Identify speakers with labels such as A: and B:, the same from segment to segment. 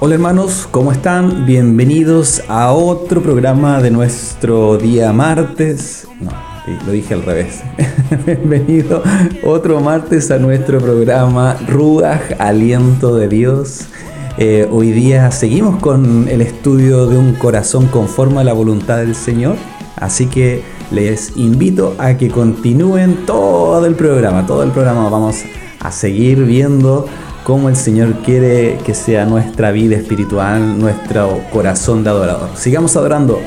A: Hola hermanos, ¿cómo están? Bienvenidos a otro programa de nuestro día martes. No, lo dije al revés. Bienvenido otro martes a nuestro programa Ruach, Aliento de Dios. Eh, hoy día seguimos con el estudio de un corazón conforme a la voluntad del Señor. Así que les invito a que continúen todo el programa. Todo el programa vamos a seguir viendo cómo el Señor quiere que sea nuestra vida espiritual, nuestro corazón de adorador. Sigamos adorando.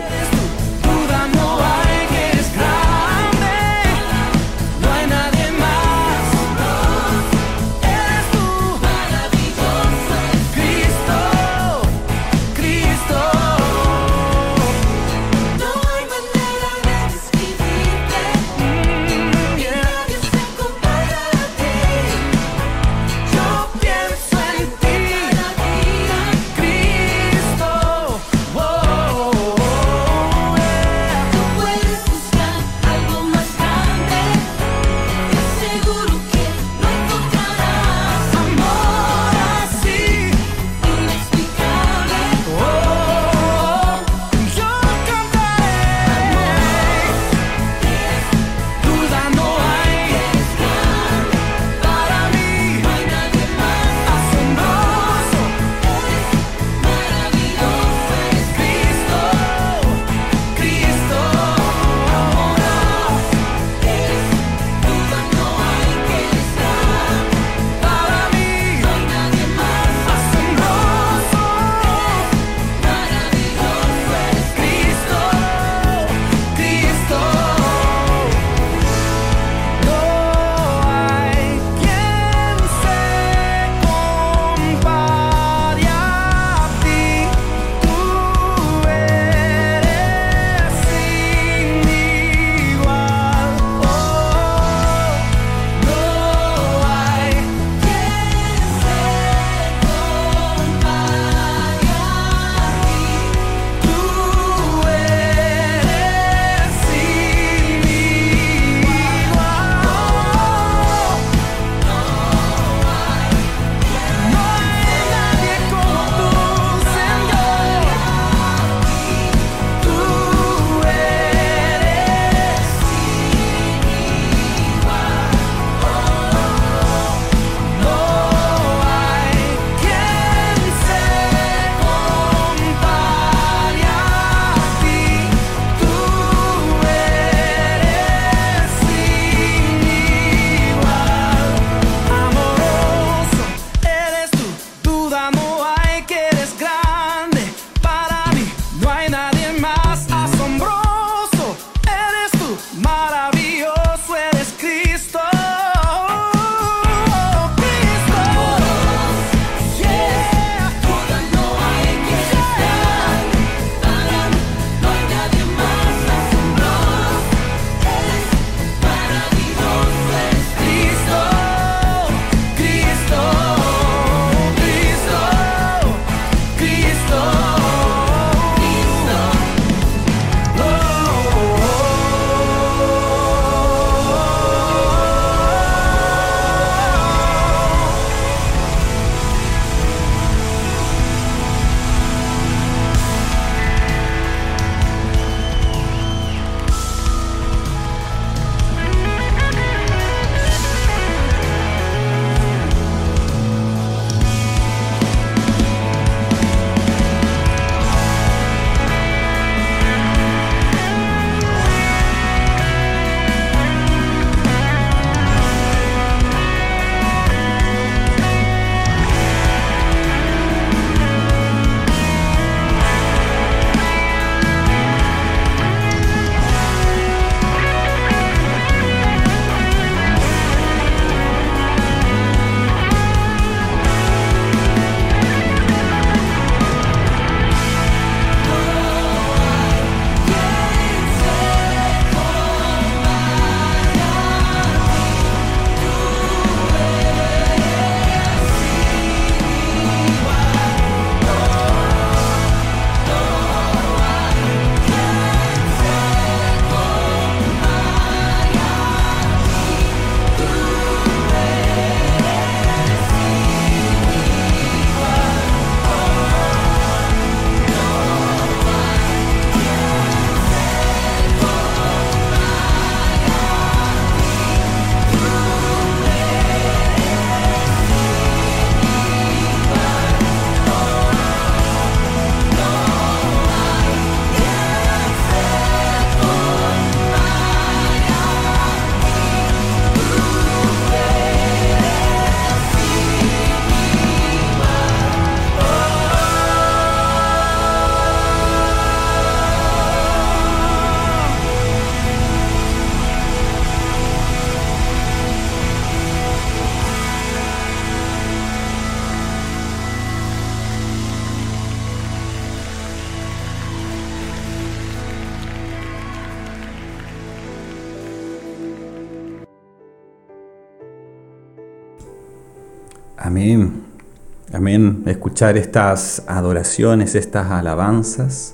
A: Estas adoraciones, estas alabanzas.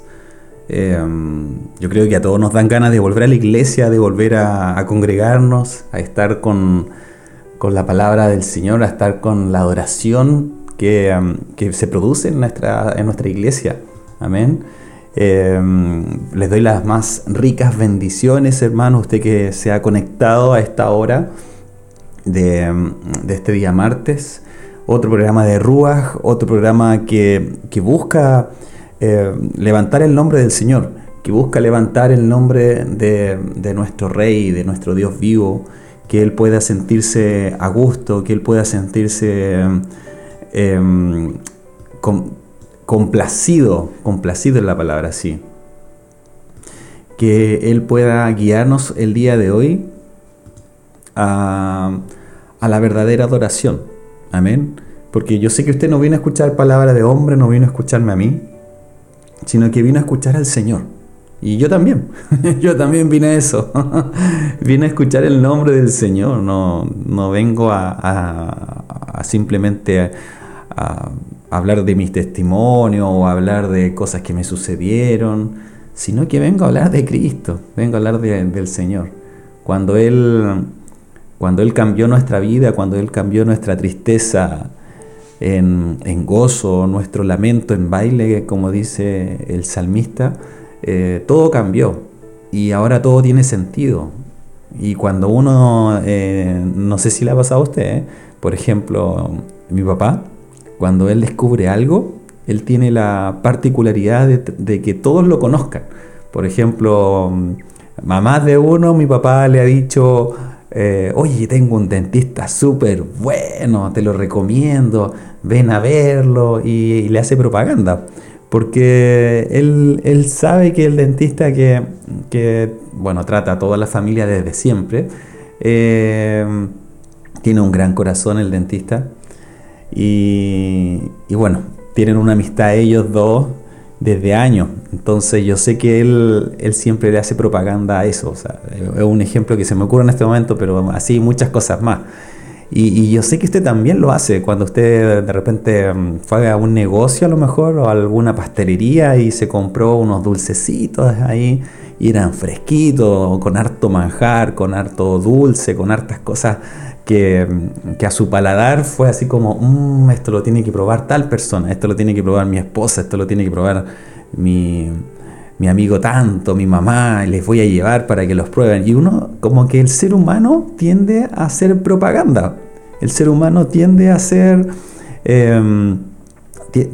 A: Em, yo creo que a todos nos dan ganas de volver a la iglesia, de volver a, congregarnos, a estar con, la palabra del Señor, a estar con la adoración que, em, se produce en nuestra, en nuestra iglesia. Amén. Em, les doy las más ricas bendiciones, hermano, usted que se ha conectado a esta hora de, este día martes. Otro programa de Ruach, otro programa que, busca eh, levantar el nombre del Señor, que busca levantar el nombre de, nuestro Rey, de nuestro Dios vivo, que Él pueda sentirse a gusto, que Él pueda sentirse em, complacido, complacido en la palabra, sí. Que Él pueda guiarnos el día de hoy a, a la verdadera adoración. Amén. Porque yo sé que usted no vino a escuchar palabra de hombre, no vino a escucharme a mí, sino que vino a escuchar al Señor. Y yo también, yo también vine a eso. vine a escuchar el nombre del Señor, no, no vengo a, simplemente a, hablar de mis testimonios o hablar de cosas que me sucedieron, sino que vengo a hablar de Cristo, vengo a hablar del Señor. Cuando Él, cuando Él cambió nuestra vida, cuando Él cambió nuestra tristeza en, gozo, nuestro lamento en baile, como dice el salmista, eh, todo cambió y ahora todo tiene sentido. Y cuando uno, eh, no sé si le ha pasado a usted, ¿eh? por ejemplo, mi papá, cuando él descubre algo, él tiene la particularidad de, que todos lo conozcan. Por ejemplo, mamá de uno, mi papá le ha dicho, eh, oye, tengo un dentista súper bueno, te lo recomiendo, ven a verlo y, le hace propaganda. Porque él, sabe que el dentista que, bueno, trata a toda la familia desde siempre, eh, tiene un gran corazón el dentista y, bueno, tienen una amistad ellos dos desde años. Entonces yo sé que él, él siempre le hace propaganda a eso. O sea, es un ejemplo que se me ocurre en este momento, pero así muchas cosas más. Y, yo sé que usted también lo hace cuando usted de repente mm, fue a un negocio a lo mejor o a alguna pastelería y se compró unos dulcecitos ahí y eran fresquitos, con harto manjar, con harto dulce, con hartas cosas que, a su paladar fue así como, mmm, esto lo tiene que probar tal persona, esto lo tiene que probar mi esposa, esto lo tiene que probar mi, mi amigo tanto, mi mamá, les voy a llevar para que los prueben. Y uno, como que el ser humano tiende a hacer propaganda, el ser humano tiende a hacer, em,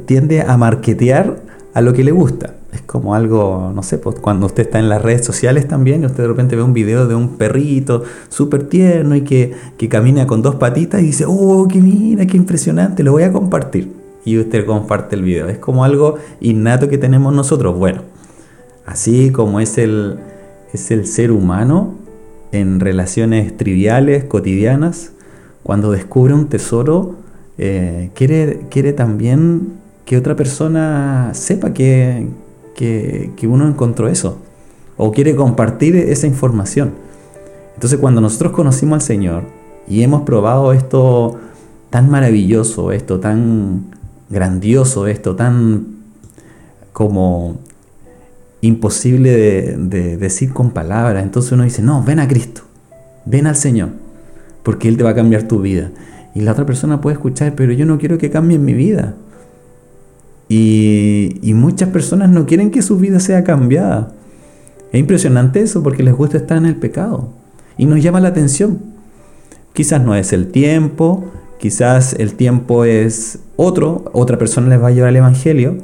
A: tiende a marketear a lo que le gusta es como algo, no sé, pues cuando usted está en las redes sociales también y usted de repente ve un video de un perrito súper tierno y que, camina con dos patitas y dice, oh, qué mira, qué impresionante, lo voy a compartir. Y usted comparte el video. Es como algo innato que tenemos nosotros. Bueno, así como es el, es el ser humano en relaciones triviales, cotidianas, cuando descubre un tesoro, eh, quiere, quiere también que otra persona sepa que, que, uno encontró eso o quiere compartir esa información. Entonces cuando nosotros conocimos al Señor y hemos probado esto tan maravilloso, esto tan grandioso, esto tan como imposible de, decir con palabras, entonces uno dice, no, ven a Cristo, ven al Señor, porque Él te va a cambiar tu vida. Y la otra persona puede escuchar, pero yo no quiero que cambie mi vida. Y, muchas personas no quieren que su vida sea cambiada. Es impresionante eso porque les gusta estar en el pecado. Y nos llama la atención. Quizás no es el tiempo, quizás el tiempo es otro, otra persona les va a llevar el Evangelio.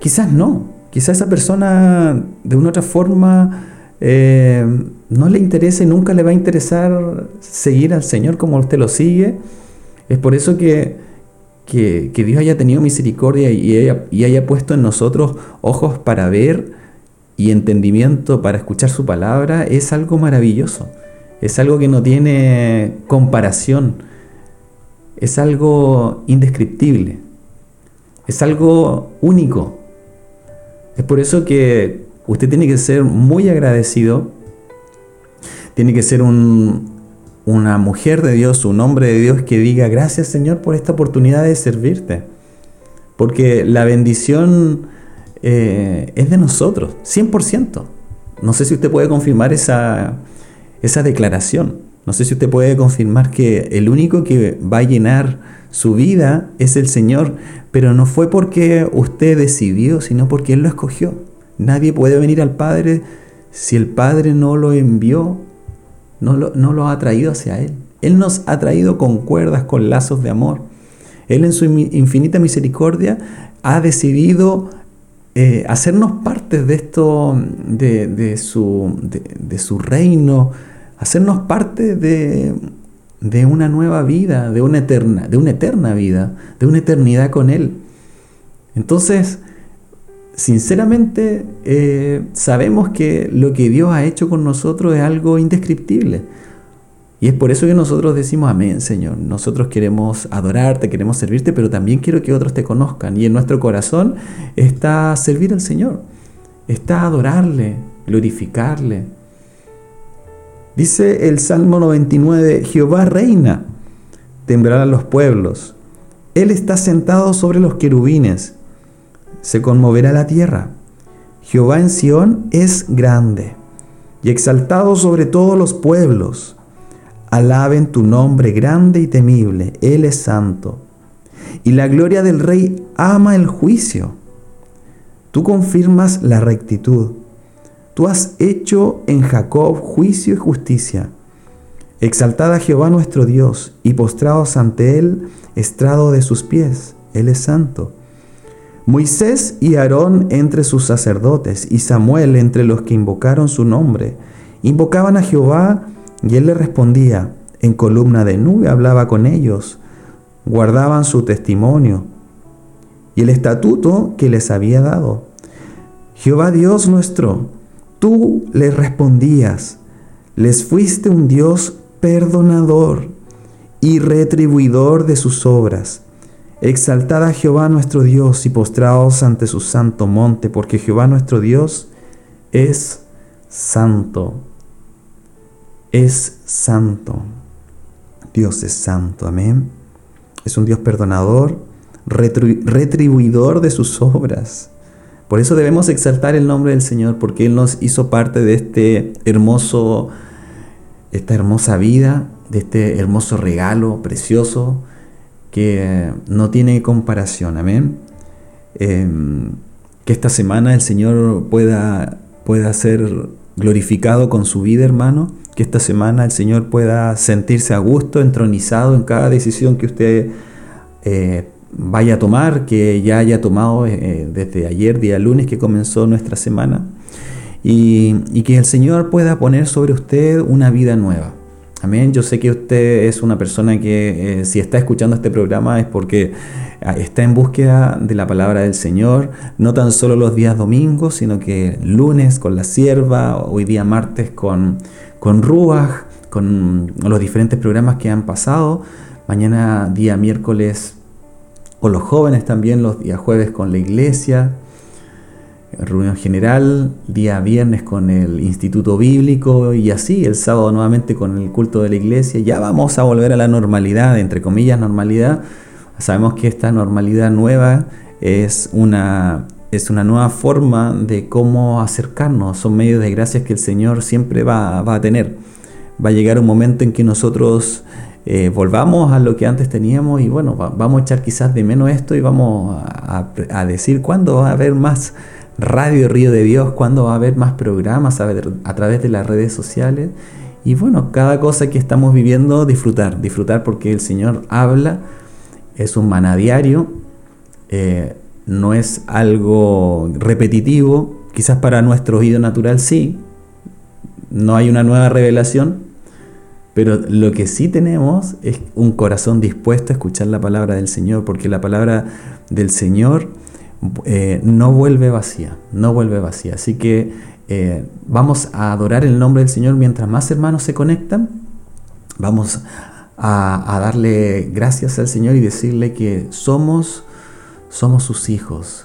A: Quizás no, quizás esa persona de una otra forma eh, no le interesa y nunca le va a interesar seguir al Señor como usted lo sigue. Es por eso que que, Dios haya tenido misericordia y haya, y haya puesto en nosotros ojos para ver y entendimiento para escuchar su palabra es algo maravilloso. Es algo que no tiene comparación. Es algo indescriptible. Es algo único. Es por eso que usted tiene que ser muy agradecido. Tiene que ser un, una mujer de Dios, un hombre de Dios que diga, gracias Señor por esta oportunidad de servirte. Porque la bendición eh, es de nosotros, 100%. No sé si usted puede confirmar esa, esa declaración. No sé si usted puede confirmar que el único que va a llenar su vida es el Señor, pero no fue porque usted decidió, sino porque Él lo escogió. Nadie puede venir al Padre si el Padre no lo envió, no lo, no lo ha traído hacia Él. Él nos ha traído con cuerdas, con lazos de amor. Él en su infinita misericordia ha decidido eh, hacernos parte de esto, de, su, de, su, reino, hacernos parte de, una nueva vida, de una, eterna, de una eterna vida, de una eternidad con Él. Entonces, sinceramente, eh, sabemos que lo que Dios ha hecho con nosotros es algo indescriptible. Y es por eso que nosotros decimos, amén, Señor. Nosotros queremos adorarte, queremos servirte, pero también quiero que otros te conozcan. Y en nuestro corazón está servir al Señor, está adorarle, glorificarle. Dice el Salmo 99, Jehová reina, temblarán los pueblos. Él está sentado sobre los querubines, se conmoverá la tierra. Jehová en Sión es grande y exaltado sobre todos los pueblos. Alaben tu nombre grande y temible, Él es santo. Y la gloria del Rey ama el juicio. Tú confirmas la rectitud. Tú has hecho en Jacob juicio y justicia. Exaltad Jehová nuestro Dios y postrados ante Él, estrado de sus pies. Él es santo. Moisés y Aarón entre sus sacerdotes y Samuel entre los que invocaron su nombre. Invocaban a Jehová y él le respondía, en columna de nube hablaba con ellos, guardaban su testimonio y el estatuto que les había dado. Jehová Dios nuestro, tú les respondías, les fuiste un Dios perdonador y retribuidor de sus obras. Exaltad a Jehová nuestro Dios y postraos ante su santo monte, porque Jehová nuestro Dios es santo es santo. Dios es santo, amén. Es un Dios perdonador, retribuidor de sus obras. Por eso debemos exaltar el nombre del Señor, porque Él nos hizo parte de este hermoso, esta hermosa vida, de este hermoso regalo precioso que no tiene comparación, amén. Em, que esta semana el Señor pueda, pueda ser glorificado con su vida, hermano que esta semana el Señor pueda sentirse a gusto, entronizado en cada decisión que usted eh, vaya a tomar, que ya haya tomado eh, desde ayer, día lunes que comenzó nuestra semana, y, que el Señor pueda poner sobre usted una vida nueva. Amén. Yo sé que usted es una persona que eh, si está escuchando este programa es porque ah, está en búsqueda de la palabra del Señor, no tan solo los días domingos, sino que lunes con la sierva, hoy día martes con con Ruach, con los diferentes programas que han pasado. Mañana día miércoles con los jóvenes también, los días jueves con la iglesia, reunión general, día viernes con el Instituto Bíblico y así, el sábado nuevamente con el culto de la iglesia. Ya vamos a volver a la normalidad, entre comillas normalidad. Sabemos que esta normalidad nueva es una es una nueva forma de cómo acercarnos, son medios de gracias que el Señor siempre va, a tener. Va a llegar un momento en que nosotros eh, volvamos a lo que antes teníamos y bueno, vamos a echar quizás de menos esto y vamos a, decir cuándo va a haber más radio Río de Dios, cuándo va a haber más programas a, través de las redes sociales. Y bueno, cada cosa que estamos viviendo, disfrutar, disfrutar porque el Señor habla, es un manadiario. Eh, no es algo repetitivo, quizás para nuestro oído natural sí, no hay una nueva revelación, pero lo que sí tenemos es un corazón dispuesto a escuchar la palabra del Señor, porque la palabra del Señor eh, no vuelve vacía, no vuelve vacía. Así que eh, vamos a adorar el nombre del Señor mientras más hermanos se conectan. Vamos a darle gracias al Señor y decirle que somos somos sus hijos.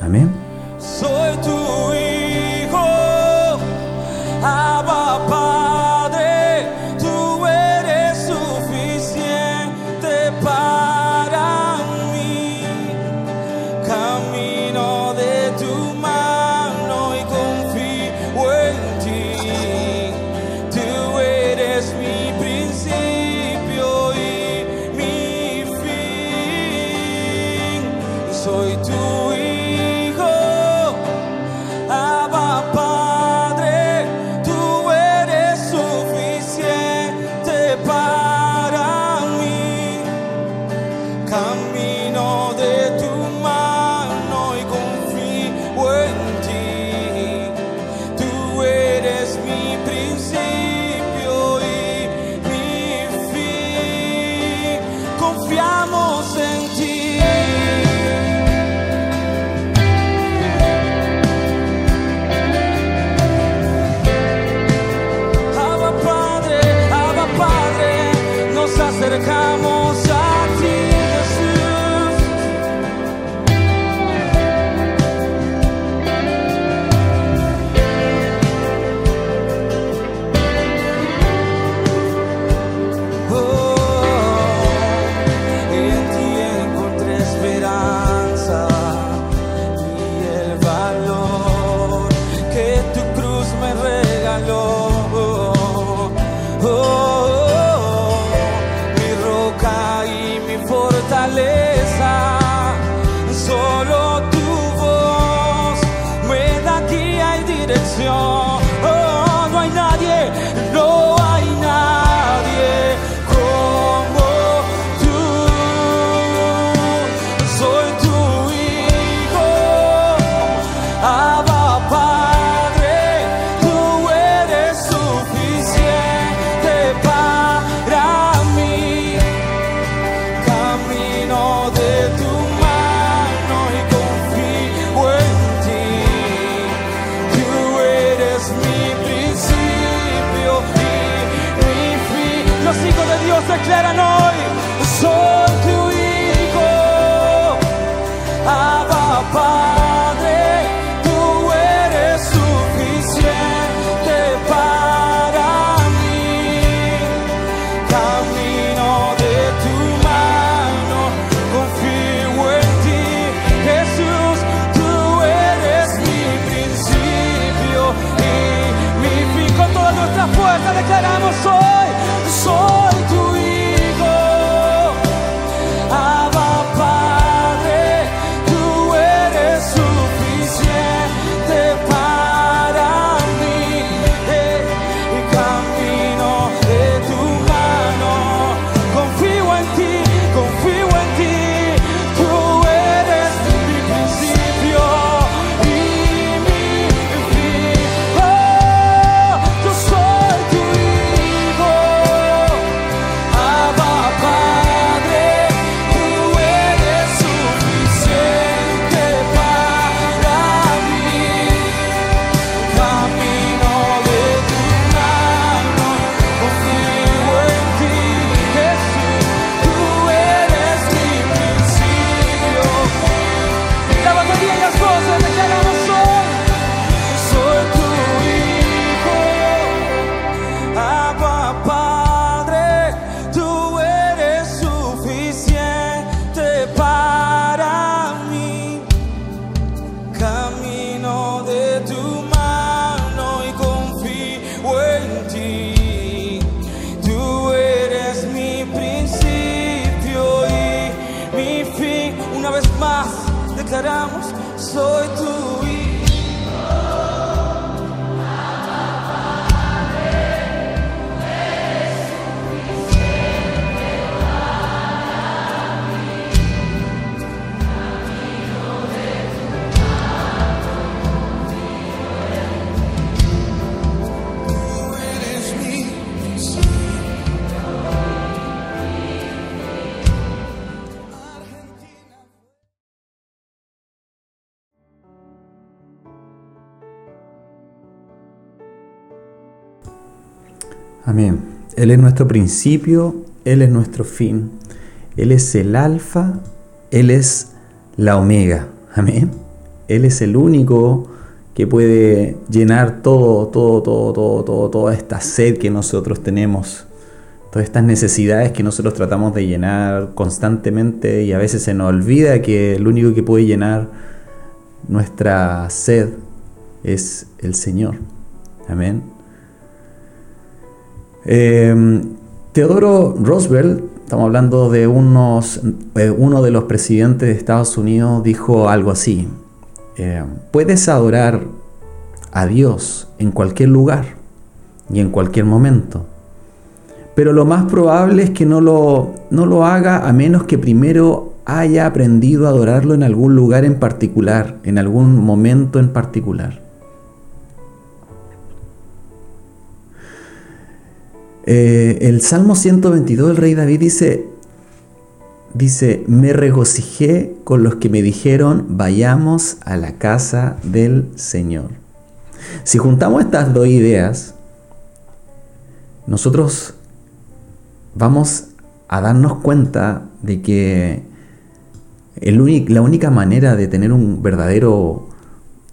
A: Amén. Él es nuestro principio, Él es nuestro fin. Él es el alfa, Él es la omega. Amén. Él es el único que puede llenar todo, todo, todo, todo, todo, toda esta sed que nosotros tenemos. Todas estas necesidades que nosotros tratamos de llenar constantemente y a veces se nos olvida que el único que puede llenar nuestra sed es el Señor. Amén. Em, Teodoro Roosevelt, estamos hablando de unos, eh, uno de los presidentes de Estados Unidos, dijo algo así, em, puedes adorar a Dios en cualquier lugar y en cualquier momento, pero lo más probable es que no lo, no lo haga a menos que primero haya aprendido a adorarlo en algún lugar en particular, en algún momento en particular. Eh, el Salmo 122 del rey David dice, dice, me regocijé con los que me dijeron, vayamos a la casa del Señor. Si juntamos estas dos ideas, nosotros vamos a darnos cuenta de que el la única manera de tener un verdadero,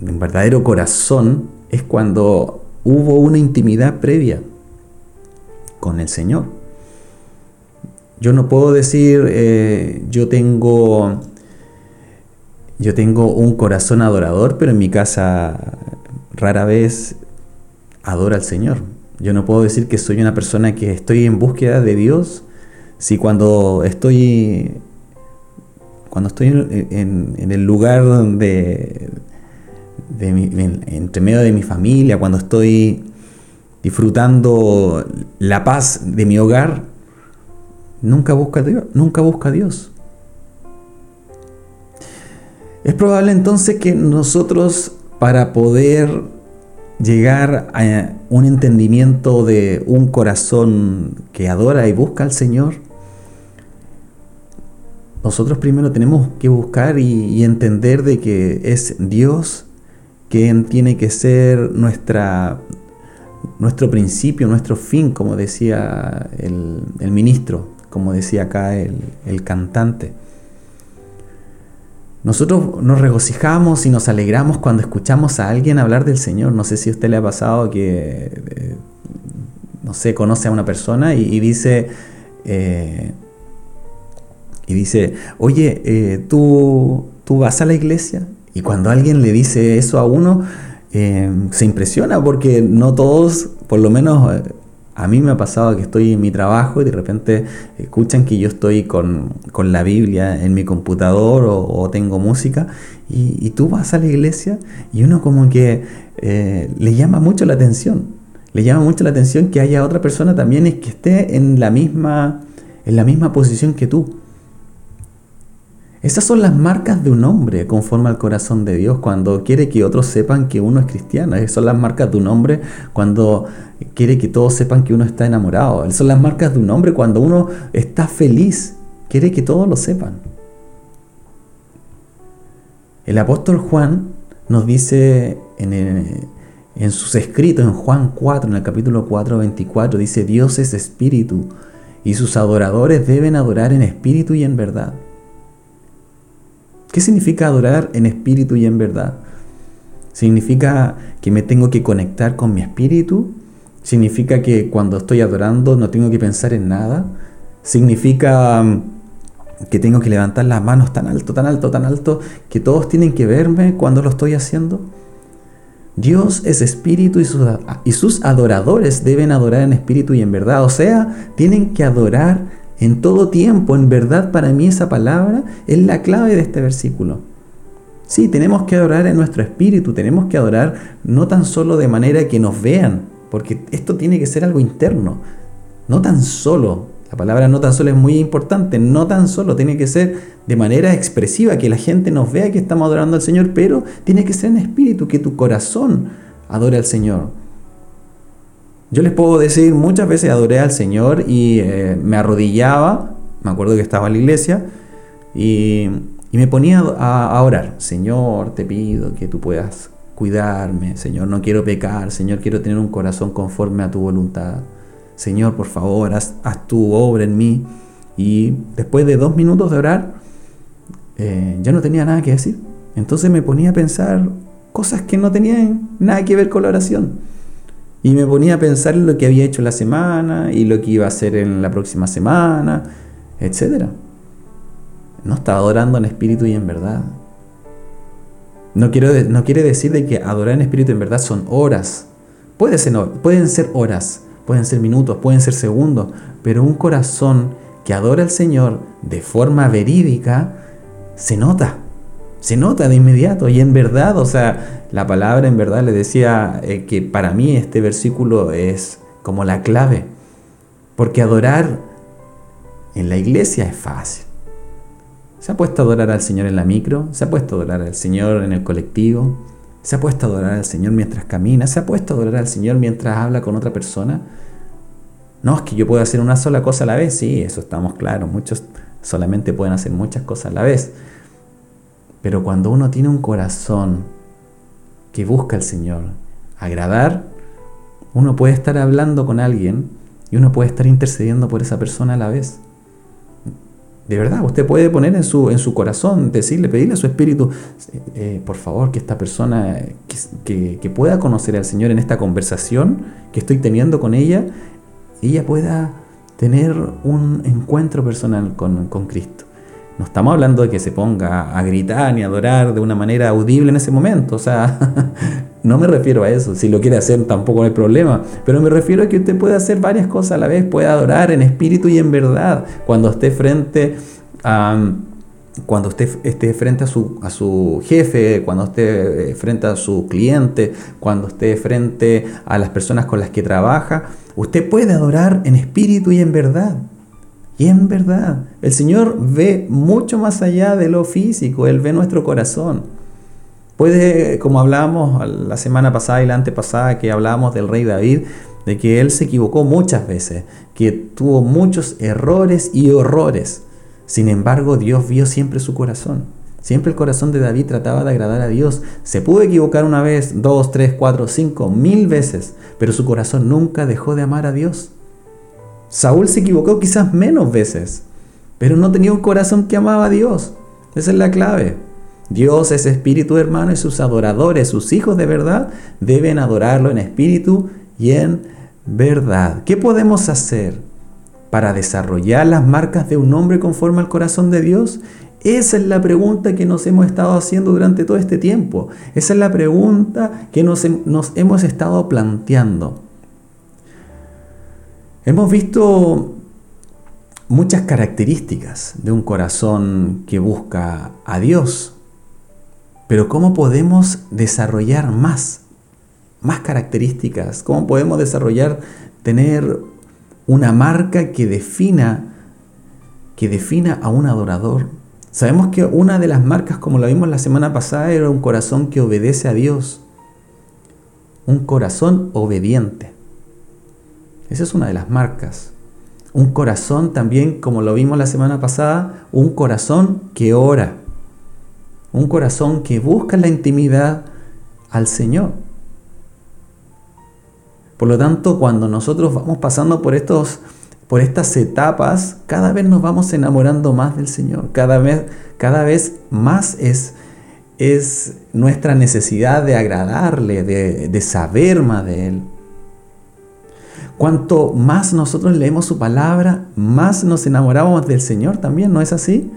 A: un verdadero corazón es cuando hubo una intimidad previa con el Señor. Yo no puedo decir, eh, yo tengo, yo tengo un corazón adorador, pero en mi casa rara vez adora al Señor. Yo no puedo decir que soy una persona que estoy en búsqueda de Dios si cuando estoy cuando estoy en, el lugar de, de entre medio de mi familia, cuando estoy disfrutando la paz de mi hogar, nunca busca a Dios. Nunca busca Dios. Es probable entonces que nosotros para poder llegar a un entendimiento de un corazón que adora y busca al Señor, nosotros primero tenemos que buscar y, entender de que es Dios quien tiene que ser nuestra, nuestro principio, nuestro fin, como decía el, ministro, como decía acá el, el, cantante. Nosotros nos regocijamos y nos alegramos cuando escuchamos a alguien hablar del Señor. No sé si a usted le ha pasado que, eh, no sé, conoce a una persona y, dice, eh, y dice, oye, eh, ¿tú, ¿tú vas a la iglesia? Y cuando alguien le dice eso a uno, Em, se impresiona porque no todos, por lo menos eh, a mí me ha pasado que estoy en mi trabajo y de repente escuchan que yo estoy con, la Biblia en mi computador o, tengo música y, tú vas a la iglesia y uno como que eh, le llama mucho la atención. Le llama mucho la atención que haya otra persona también que esté en la misma, en la misma posición que tú. Esas son las marcas de un hombre conforme al corazón de Dios cuando quiere que otros sepan que uno es cristiano. Esas son las marcas de un hombre cuando quiere que todos sepan que uno está enamorado. Esas son las marcas de un hombre cuando uno está feliz. Quiere que todos lo sepan. El apóstol Juan nos dice en, sus escritos, en Juan 4, en el capítulo 4, 24, dice, Dios es espíritu y sus adoradores deben adorar en espíritu y en verdad. ¿Qué significa adorar en espíritu y en verdad? Significa que me tengo que conectar con mi espíritu. Significa que cuando estoy adorando no tengo que pensar en nada. Significa mm, que tengo que levantar las manos tan alto, tan alto, tan alto, que todos tienen que verme cuando lo estoy haciendo. Dios es espíritu y sus, y sus adoradores deben adorar en espíritu y en verdad. O sea, tienen que adorar en todo tiempo. En verdad para mí esa palabra es la clave de este versículo. Sí, tenemos que adorar en nuestro espíritu, tenemos que adorar no tan solo de manera que nos vean, porque esto tiene que ser algo interno, no tan solo, la palabra no tan solo es muy importante, no tan solo, tiene que ser de manera expresiva, que la gente nos vea que estamos adorando al Señor, pero tiene que ser en espíritu, que tu corazón adore al Señor. Yo les puedo decir, muchas veces adoré al Señor y eh, me arrodillaba, me acuerdo que estaba en la iglesia, y, me ponía a, orar. Señor, te pido que tú puedas cuidarme. Señor, no quiero pecar. Señor, quiero tener un corazón conforme a tu voluntad. Señor, por favor, haz, tu obra en mí. Y después de dos minutos de orar, eh, ya no tenía nada que decir. Entonces me ponía a pensar cosas que no tenían nada que ver con la oración. Y me ponía a pensar en lo que había hecho la semana y lo que iba a hacer en la próxima semana, etc. No estaba adorando en espíritu y en verdad. No, quiero, quiere decir de que adorar en espíritu y en verdad son horas. Ser, pueden ser horas, pueden ser minutos, pueden ser segundos, pero un corazón que adora al Señor de forma verídica, se nota. Se nota de inmediato y en verdad, o sea, la palabra en verdad le decía eh, que para mí este versículo es como la clave. Porque adorar en la iglesia es fácil. Se ha puesto a adorar al Señor en la micro, se ha puesto a adorar al Señor en el colectivo, se ha puesto a adorar al Señor mientras camina, se ha puesto a adorar al Señor mientras habla con otra persona. No, es que yo puedo hacer una sola cosa a la vez, sí, eso estamos claros, muchos solamente pueden hacer muchas cosas a la vez. Pero cuando uno tiene un corazón que busca al Señor, agradar, uno puede estar hablando con alguien y uno puede estar intercediendo por esa persona a la vez. De verdad, usted puede poner en su, en su corazón, decirle, pedirle a su espíritu, eh, por favor, que esta persona, que, pueda conocer al Señor en esta conversación que estoy teniendo con ella, ella pueda tener un encuentro personal con, con Cristo. No estamos hablando de que se ponga a gritar ni a adorar de una manera audible en ese momento. O sea, no me refiero a eso. Si lo quiere hacer tampoco hay problema. Pero me refiero a que usted puede hacer varias cosas a la vez. Puede adorar en espíritu y en verdad. Cuando esté frente a cuando usted esté frente a su, a su jefe, cuando esté eh, frente a su cliente, cuando esté frente a las personas con las que trabaja, usted puede adorar en espíritu y en verdad. Y en verdad, el Señor ve mucho más allá de lo físico, Él ve nuestro corazón. Puede, como hablábamos la semana pasada y la antepasada, que hablábamos del rey David, de que él se equivocó muchas veces, que tuvo muchos errores y horrores. Sin embargo, Dios vio siempre su corazón. Siempre el corazón de David trataba de agradar a Dios. Se pudo equivocar una vez, dos, tres, cuatro, cinco, mil veces, pero su corazón nunca dejó de amar a Dios. Saúl se equivocó quizás menos veces, pero no tenía un corazón que amaba a Dios. Esa es la clave. Dios es espíritu hermano y sus adoradores, sus hijos de verdad, deben adorarlo en espíritu y en verdad. ¿Qué podemos hacer para desarrollar las marcas de un hombre conforme al corazón de Dios? Esa es la pregunta que nos hemos estado haciendo durante todo este tiempo. Esa es la pregunta que nos, nos hemos estado planteando. Hemos visto muchas características de un corazón que busca a Dios, pero ¿cómo podemos desarrollar más? Más características, ¿cómo podemos desarrollar, tener una marca que defina, que defina a un adorador? Sabemos que una de las marcas, como lo vimos la semana pasada, era un corazón que obedece a Dios, un corazón obediente. Esa es una de las marcas. Un corazón también, como lo vimos la semana pasada, un corazón que ora. Un corazón que busca la intimidad al Señor. Por lo tanto, cuando nosotros vamos pasando por, estos, por estas etapas, cada vez nos vamos enamorando más del Señor. Cada vez, cada vez más es, es nuestra necesidad de agradarle, de, de saber más de Él. Cuanto más nosotros leemos su palabra, más nos enamoramos del Señor también, ¿no es así?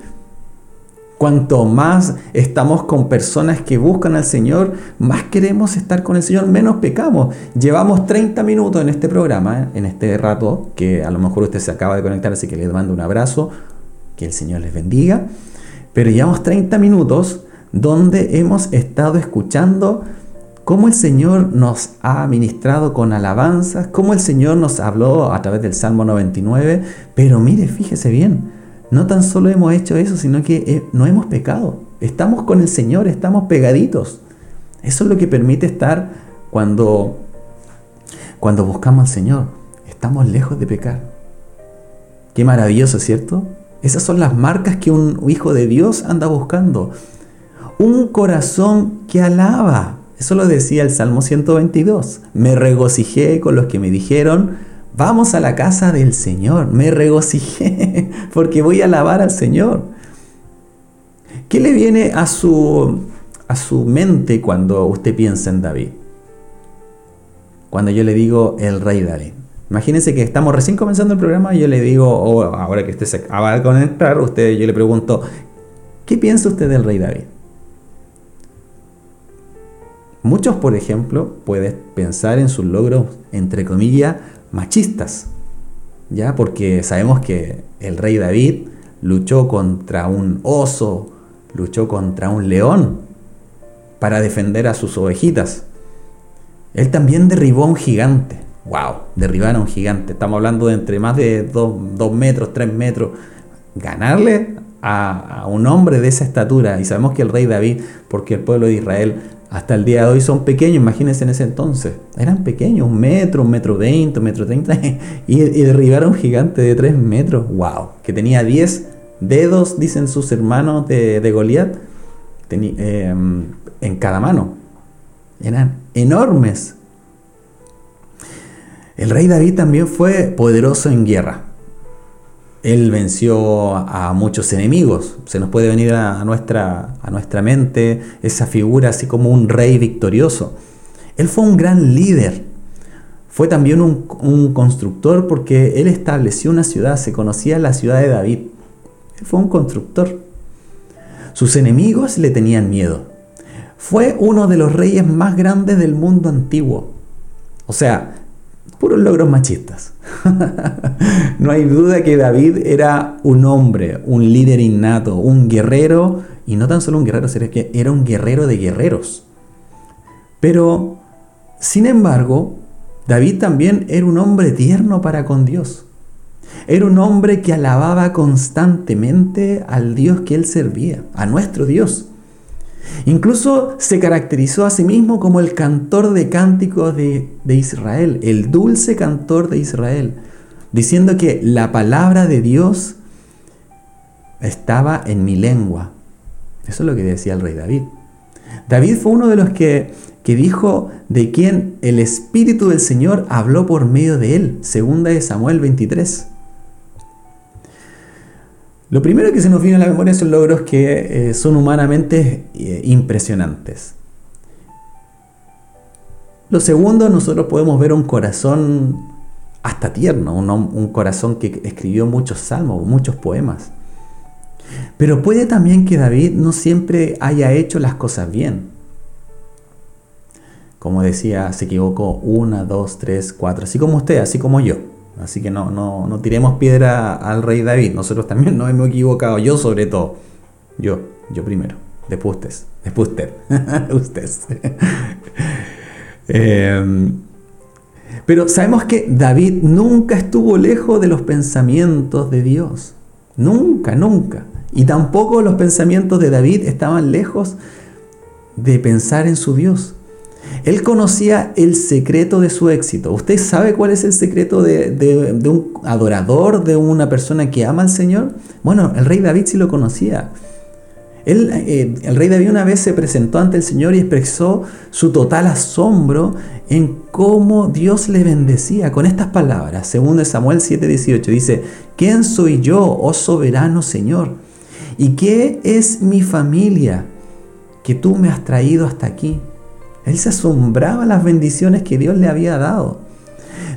A: Cuanto más estamos con personas que buscan al Señor, más queremos estar con el Señor, menos pecamos. Llevamos 30 minutos en este programa, en este rato, que a lo mejor usted se acaba de conectar, así que les mando un abrazo, que el Señor les bendiga. Pero llevamos 30 minutos donde hemos estado escuchando cómo el Señor nos ha ministrado con alabanzas, cómo el Señor nos habló a través del Salmo 99, pero mire, fíjese bien, no tan solo hemos hecho eso, sino que eh, no hemos pecado. Estamos con el Señor, estamos pegaditos. Eso es lo que permite estar cuando, cuando buscamos al Señor. Estamos lejos de pecar. Qué maravilloso, ¿cierto? Esas son las marcas que un hijo de Dios anda buscando. Un corazón que alaba, eso lo decía el Salmo 122. Me regocijé con los que me dijeron, vamos a la casa del Señor. Me regocijé porque voy a alabar al Señor. ¿Qué le viene a su, a su mente cuando usted piensa en David? Cuando yo le digo el rey David. Imagínense que estamos recién comenzando el programa y yo le digo, o ahora que usted se acaba de conectar, usted, yo le pregunto, ¿qué piensa usted del rey David? Muchos, por ejemplo, pueden pensar en sus logros, entre comillas, machistas. ¿ya? Porque sabemos que el rey David luchó contra un oso, luchó contra un león para defender a sus ovejitas. Él también derribó a un gigante. ¡Wow! Derribar a un gigante. Estamos hablando de entre más de 2 metros, 3 metros. Ganarle a, a, un hombre de esa estatura. Y sabemos que el rey David, porque el pueblo de Israel hasta el día de hoy son pequeños, imagínense en ese entonces. Eran pequeños, un metro, un metro veinte, un metro treinta. Y, y derribar a un gigante de 3 metros. ¡Wow! Que tenía 10 dedos, dicen sus hermanos de, de Goliat, eh, en cada mano. Eran enormes. El rey David también fue poderoso en guerra. Él venció a muchos enemigos. Se nos puede venir a nuestra, a nuestra mente esa figura así como un rey victorioso. Él fue un gran líder. Fue también un, un constructor porque él estableció una ciudad, se conocía la ciudad de David. Él fue un constructor. Sus enemigos le tenían miedo. Fue uno de los reyes más grandes del mundo antiguo. O sea, puros logros machistas. no hay duda que David era un hombre, un líder innato, un guerrero, y no tan solo un guerrero, sino que era un guerrero de guerreros. Pero, sin embargo, David también era un hombre tierno para con Dios. Era un hombre que alababa constantemente al Dios que él servía, a nuestro Dios. Incluso se caracterizó a sí mismo como el cantor de cánticos de, de, Israel, el dulce cantor de Israel, diciendo que la palabra de Dios estaba en mi lengua. Eso es lo que decía el rey David. David fue uno de los que, que dijo de quien el Espíritu del Señor habló por medio de él, segunda de Samuel 23. Lo primero que se nos viene a la memoria son logros que eh, son humanamente eh, impresionantes. Lo segundo, nosotros podemos ver un corazón hasta tierno, un, un corazón que escribió muchos salmos, muchos poemas. Pero puede también que David no siempre haya hecho las cosas bien. Como decía, se equivocó una, dos, tres, cuatro, así como usted, así como yo. Así que no, no, no tiremos piedra al rey David. Nosotros también nos hemos equivocado. Yo sobre todo. Yo, yo primero. Después usted. Después usted. usted. eh, pero sabemos que David nunca estuvo lejos de los pensamientos de Dios. Nunca, nunca. Y tampoco los pensamientos de David estaban lejos de pensar en su Dios. Él conocía el secreto de su éxito. ¿Usted sabe cuál es el secreto de, un adorador, de una persona que ama al Señor? Bueno, el rey David sí lo conocía. Eh, el rey David una vez se presentó ante el Señor y expresó su total asombro en cómo Dios le bendecía con estas palabras. Según Samuel 7:18 dice, ¿quién soy yo, oh soberano Señor? ¿Y qué es mi familia que tú me has traído hasta aquí? Él se asombraba las bendiciones que Dios le había dado.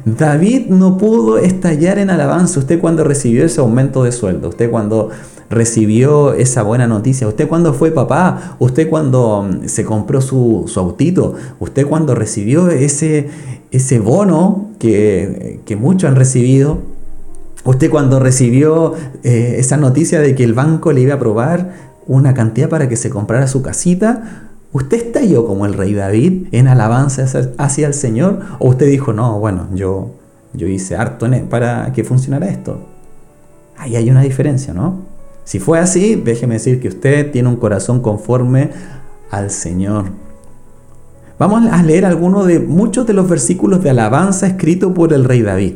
A: David no pudo estallar en alabanza. Usted cuando recibió ese aumento de sueldo, usted cuando recibió esa buena noticia, usted cuando fue papá, usted cuando mm, se compró su, su autito, usted cuando recibió ese, ese bono que, que muchos han recibido, usted cuando recibió eh, esa noticia de que el banco le iba a aprobar una cantidad para que se comprara su casita, ¿Usted estalló como el rey David en alabanza hacia el Señor? ¿O usted dijo, no, bueno, yo, yo hice harto e-, para que funcionara esto? Ahí hay una diferencia, ¿no? Si fue así, déjeme decir que usted tiene un corazón conforme al Señor. Vamos a leer algunos de muchos de los versículos de alabanza escritos por el rey David.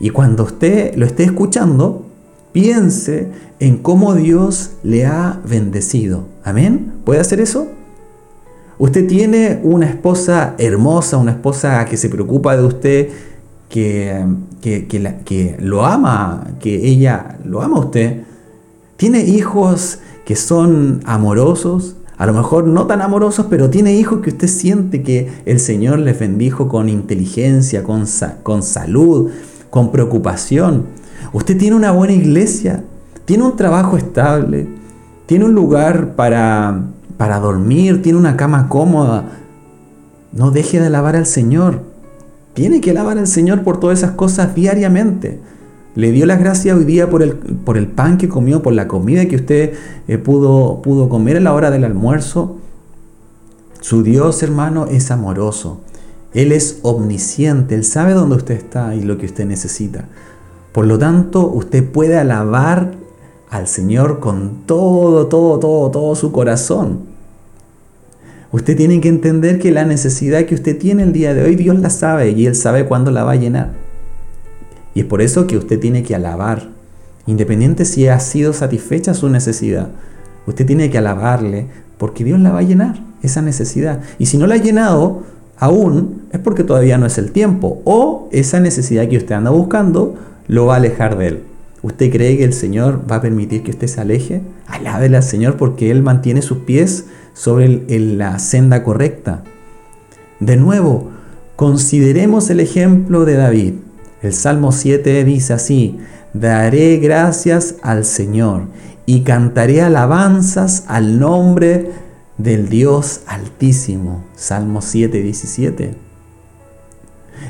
A: Y cuando usted lo esté escuchando, piense en cómo Dios le ha bendecido. ¿Amén? ¿Puede hacer eso? Usted tiene una esposa hermosa, una esposa que se preocupa de usted, que, que, que, lo ama, que ella lo ama a usted. Tiene hijos que son amorosos, a lo mejor no tan amorosos, pero tiene hijos que usted siente que el Señor les bendijo con inteligencia, con, con salud, con preocupación. Usted tiene una buena iglesia, tiene un trabajo estable, tiene un lugar para para dormir, tiene una cama cómoda. No deje de alabar al Señor. Tiene que alabar al Señor por todas esas cosas diariamente. Le dio las gracias hoy día por el, por el pan que comió, por la comida que usted eh, pudo, pudo comer a la hora del almuerzo. Su Dios, hermano, es amoroso. Él es omnisciente. Él sabe dónde usted está y lo que usted necesita. Por lo tanto, usted puede alabar al Señor con todo, todo, todo, todo su corazón. Usted tiene que entender que la necesidad que usted tiene el día de hoy, Dios la sabe y Él sabe cuándo la va a llenar. Y es por eso que usted tiene que alabar, independiente si ha sido satisfecha su necesidad. Usted tiene que alabarle porque Dios la va a llenar, esa necesidad. Y si no la ha llenado aún, es porque todavía no es el tiempo. O esa necesidad que usted anda buscando lo va a alejar de Él. ¿Usted cree que el Señor va a permitir que usted se aleje? Alábele al Señor porque Él mantiene sus pies sobre la senda correcta. De nuevo, consideremos el ejemplo de David. El Salmo 7 dice así, daré gracias al Señor y cantaré alabanzas al nombre del Dios Altísimo. Salmo 7, 17.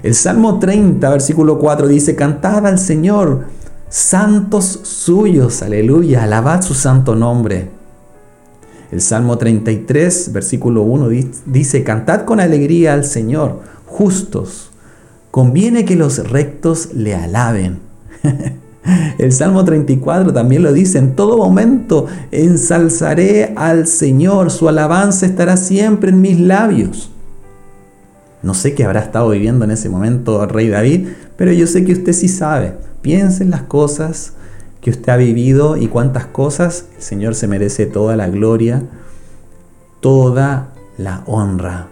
A: El Salmo 30, versículo 4 dice, cantad al Señor santos suyos, aleluya, alabad su santo nombre. El Salmo 33, versículo 1 dice, cantad con alegría al Señor, justos, conviene que los rectos le alaben. El Salmo 34 también lo dice, en todo momento ensalzaré al Señor, su alabanza estará siempre en mis labios. No sé qué habrá estado viviendo en ese momento rey David, pero yo sé que usted sí sabe. Piense en las cosas que usted ha vivido y cuántas cosas el Señor se merece toda la gloria, toda la honra.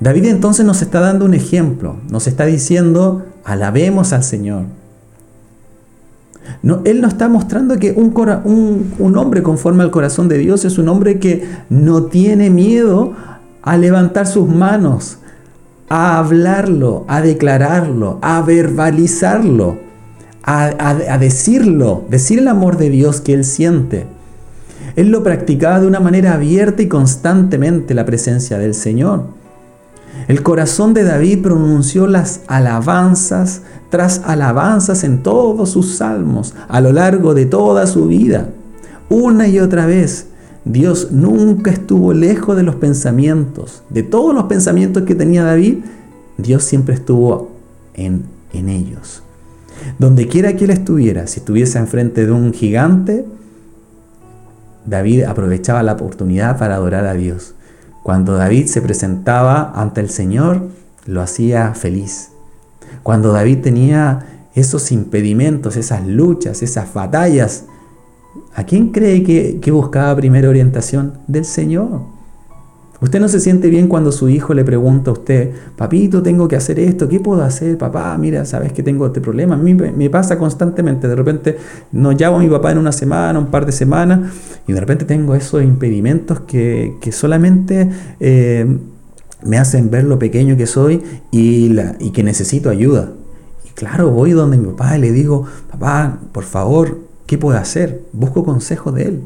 A: David entonces nos está dando un ejemplo, nos está diciendo, alabemos al Señor. No, él nos está mostrando que un, un, un hombre conforme al corazón de Dios es un hombre que no tiene miedo a levantar sus manos, a hablarlo, a declararlo, a verbalizarlo a, decirlo, decir el amor de Dios que él siente. Él lo practicaba de una manera abierta y constantemente la presencia del Señor. El corazón de David pronunció las alabanzas tras alabanzas en todos sus salmos a lo largo de toda su vida. Una y otra vez, Dios nunca estuvo lejos de los pensamientos. De todos los pensamientos que tenía David, Dios siempre estuvo en, en ellos. Donde quiera que él estuviera, si estuviese enfrente de un gigante, David aprovechaba la oportunidad para adorar a Dios. Cuando David se presentaba ante el Señor, lo hacía feliz. Cuando David tenía esos impedimentos, esas luchas, esas batallas, ¿a quién cree que, que buscaba primera orientación? Del Señor. Usted no se siente bien cuando su hijo le pregunta a usted, papito, tengo que hacer esto, ¿qué puedo hacer? Papá, mira, sabes que tengo este problema. A mí me pasa constantemente, de repente no llamo a mi papá en una semana, un par de semanas, y de repente tengo esos impedimentos que, solamente eh, me hacen ver lo pequeño que soy y, y que necesito ayuda. Y claro, voy donde mi papá y le digo, papá, por favor, ¿qué puedo hacer? Busco consejos de él.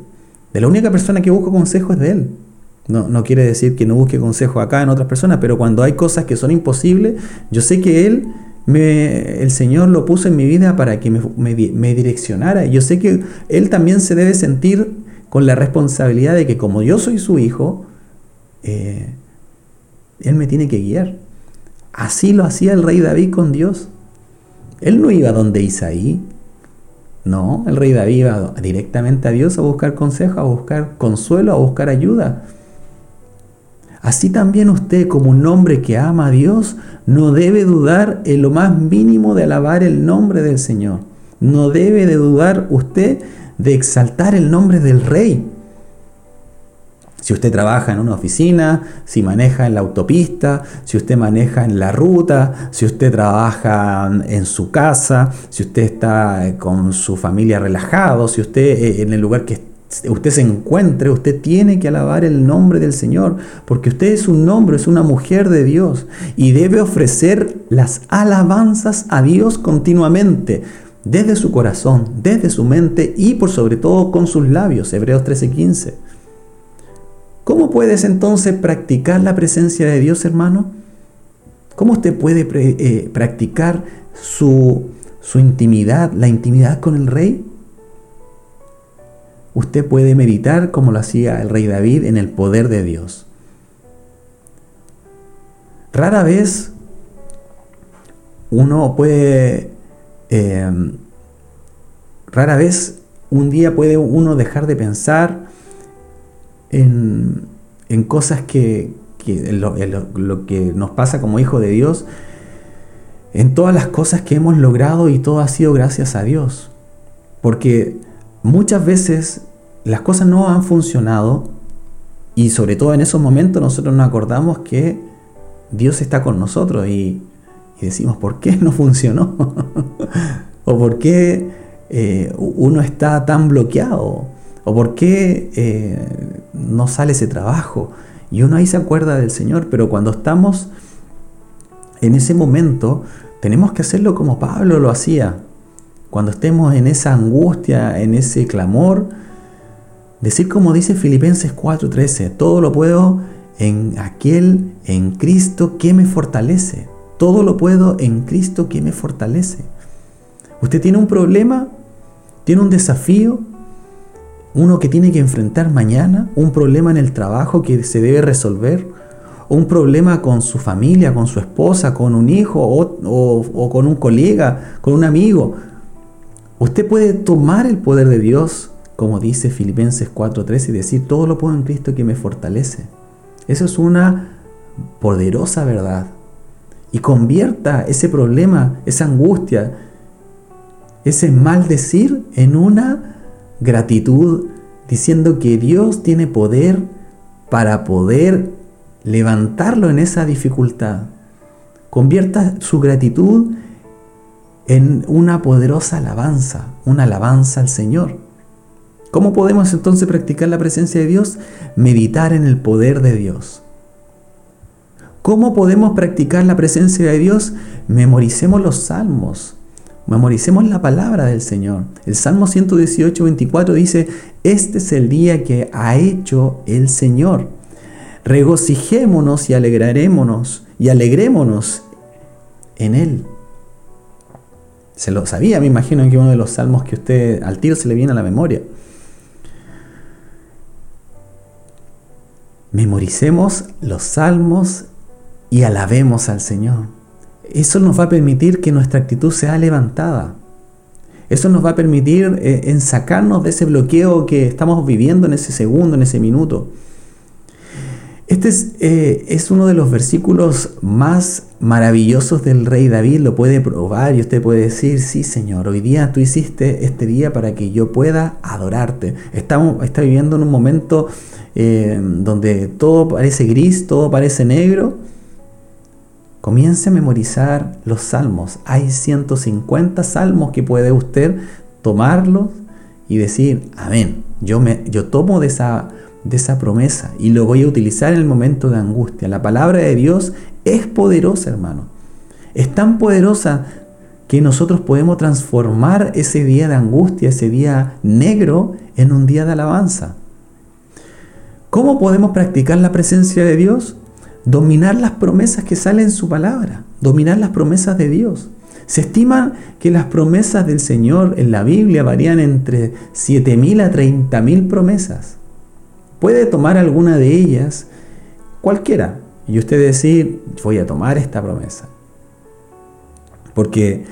A: De la única persona que busco consejos es de él. No, quiere decir que no busque consejo acá en otras personas, pero cuando hay cosas que son imposibles, yo sé que Él, me, el Señor lo puso en mi vida para que me, direccionara. Yo sé que Él también se debe sentir con la responsabilidad de que como yo soy su hijo, eh, Él me tiene que guiar. Así lo hacía el rey David con Dios. Él no iba donde Isaí. No, el rey David iba directamente a Dios a buscar consejo, a buscar consuelo, a buscar ayuda. Así también usted, como un hombre que ama a Dios, no debe dudar en lo más mínimo de alabar el nombre del Señor. No debe de dudar usted de exaltar el nombre del Rey. Si usted trabaja en una oficina, si maneja en la autopista, si usted maneja en la ruta, si usted trabaja en su casa, si usted está con su familia relajado, si usted eh, en el lugar que está usted se encuentre, usted tiene que alabar el nombre del Señor, porque usted es un hombre, es una mujer de Dios y debe ofrecer las alabanzas a Dios continuamente, desde su corazón, desde su mente y por sobre todo con sus labios. Hebreos 13:15. ¿Cómo puedes entonces practicar la presencia de Dios, hermano? ¿Cómo usted puede eh, practicar su, su intimidad, la intimidad con el rey, usted puede meditar como lo hacía el rey David en el poder de Dios. Rara vez uno puede, eh, rara vez un día puede uno dejar de pensar en, cosas que, lo, lo, que nos pasa como hijo de Dios, en todas las cosas que hemos logrado y todo ha sido gracias a Dios. Porque muchas veces las cosas no han funcionado y sobre todo en esos momentos nosotros nos acordamos que Dios está con nosotros y, decimos, ¿por qué no funcionó? ¿O por qué eh, uno está tan bloqueado? ¿O por qué eh, no sale ese trabajo? Y uno ahí se acuerda del Señor, pero cuando estamos en ese momento, tenemos que hacerlo como Pablo lo hacía. Cuando estemos en esa angustia, en ese clamor, decir como dice Filipenses 4:13, todo lo puedo en aquel, en Cristo que me fortalece. Todo lo puedo en Cristo que me fortalece. Usted tiene un problema, tiene un desafío, uno que tiene que enfrentar mañana, un problema en el trabajo que se debe resolver, un problema con su familia, con su esposa, con un hijo o, con un colega, con un amigo. Usted puede tomar el poder de Dios, como dice Filipenses 4:13, y decir, todo lo puedo en Cristo que me fortalece. Eso es una poderosa verdad. Y convierta ese problema, esa angustia, ese maldecir en una gratitud, diciendo que Dios tiene poder para poder levantarlo en esa dificultad. Convierta su gratitud en una poderosa alabanza, una alabanza al Señor. ¿Cómo podemos entonces practicar la presencia de Dios? Meditar en el poder de Dios. ¿Cómo podemos practicar la presencia de Dios? Memoricemos los salmos. Memoricemos la palabra del Señor. El Salmo 118, 24 dice, este es el día que ha hecho el Señor. Regocijémonos y alegrarémonos y alegrémonos en Él. Se lo sabía, me imagino que uno de los salmos que usted al tiro se le viene a la memoria. memoricemos los salmos y alabemos al Señor. Eso nos va a permitir que nuestra actitud sea levantada. Eso nos va a permitir eh, en sacarnos de ese bloqueo que estamos viviendo en ese segundo, en ese minuto. Este es, eh, es, uno de los versículos más maravillosos del rey David, lo puede probar y usted puede decir, sí Señor, hoy día tú hiciste este día para que yo pueda adorarte. Estamos, está viviendo en un momento eh, donde todo parece gris, todo parece negro, comience a memorizar los salmos. Hay 150 salmos que puede usted tomarlos y decir, amén, yo, me, yo tomo de esa, de esa promesa y lo voy a utilizar en el momento de angustia. La palabra de Dios es poderosa, hermano. Es tan poderosa que nosotros podemos transformar ese día de angustia, ese día negro, en un día de alabanza. ¿Cómo podemos practicar la presencia de Dios? Dominar las promesas que salen en su palabra, dominar las promesas de Dios. Se estima que las promesas del Señor en la Biblia varían entre 7.000 a 30.000 promesas. Puede tomar alguna de ellas, cualquiera, y usted decir, voy a tomar esta promesa. Porque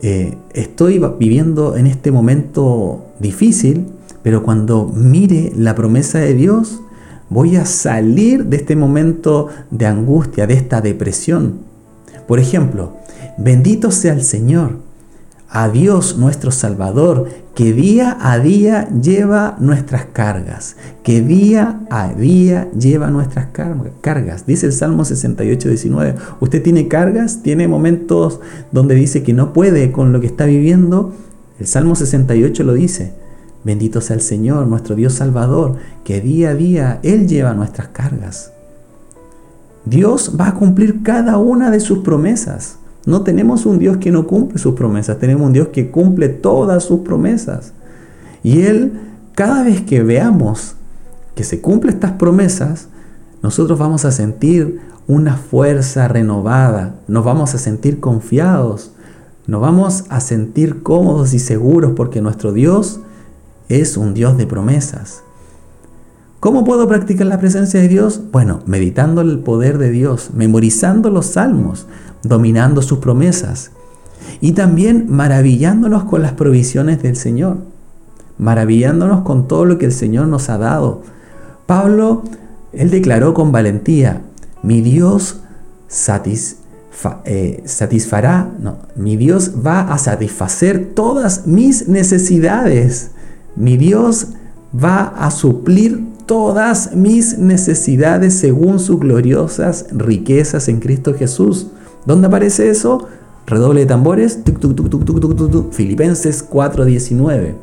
A: eh, estoy viviendo en este momento difícil, pero cuando mire la promesa de Dios, voy a salir de este momento de angustia, de esta depresión. Por ejemplo, bendito sea el Señor, a Dios nuestro Salvador, que día a día lleva nuestras cargas, que día a día lleva nuestras cargas. Dice el Salmo 68, 19. Usted tiene cargas, tiene momentos donde dice que no puede con lo que está viviendo. El Salmo 68 lo dice. Bendito sea el Señor, nuestro Dios Salvador, que día a día Él lleva nuestras cargas. Dios va a cumplir cada una de sus promesas. No tenemos un Dios que no cumple sus promesas, tenemos un Dios que cumple todas sus promesas. Y Él, cada vez que veamos que se cumplen estas promesas, nosotros vamos a sentir una fuerza renovada, nos vamos a sentir confiados, nos vamos a sentir cómodos y seguros porque nuestro Dios es un Dios de promesas. ¿Cómo puedo practicar la presencia de Dios? Bueno, meditando el poder de Dios, memorizando los salmos, dominando sus promesas y también maravillándonos con las provisiones del Señor, maravillándonos con todo lo que el Señor nos ha dado. Pablo, él declaró con valentía, mi Dios eh, satisfará, no, mi Dios va a satisfacer todas mis necesidades. Mi Dios va a suplir todas mis necesidades según sus gloriosas riquezas en Cristo Jesús. ¿Dónde aparece eso? Redoble de tambores. Filipenses 4:19.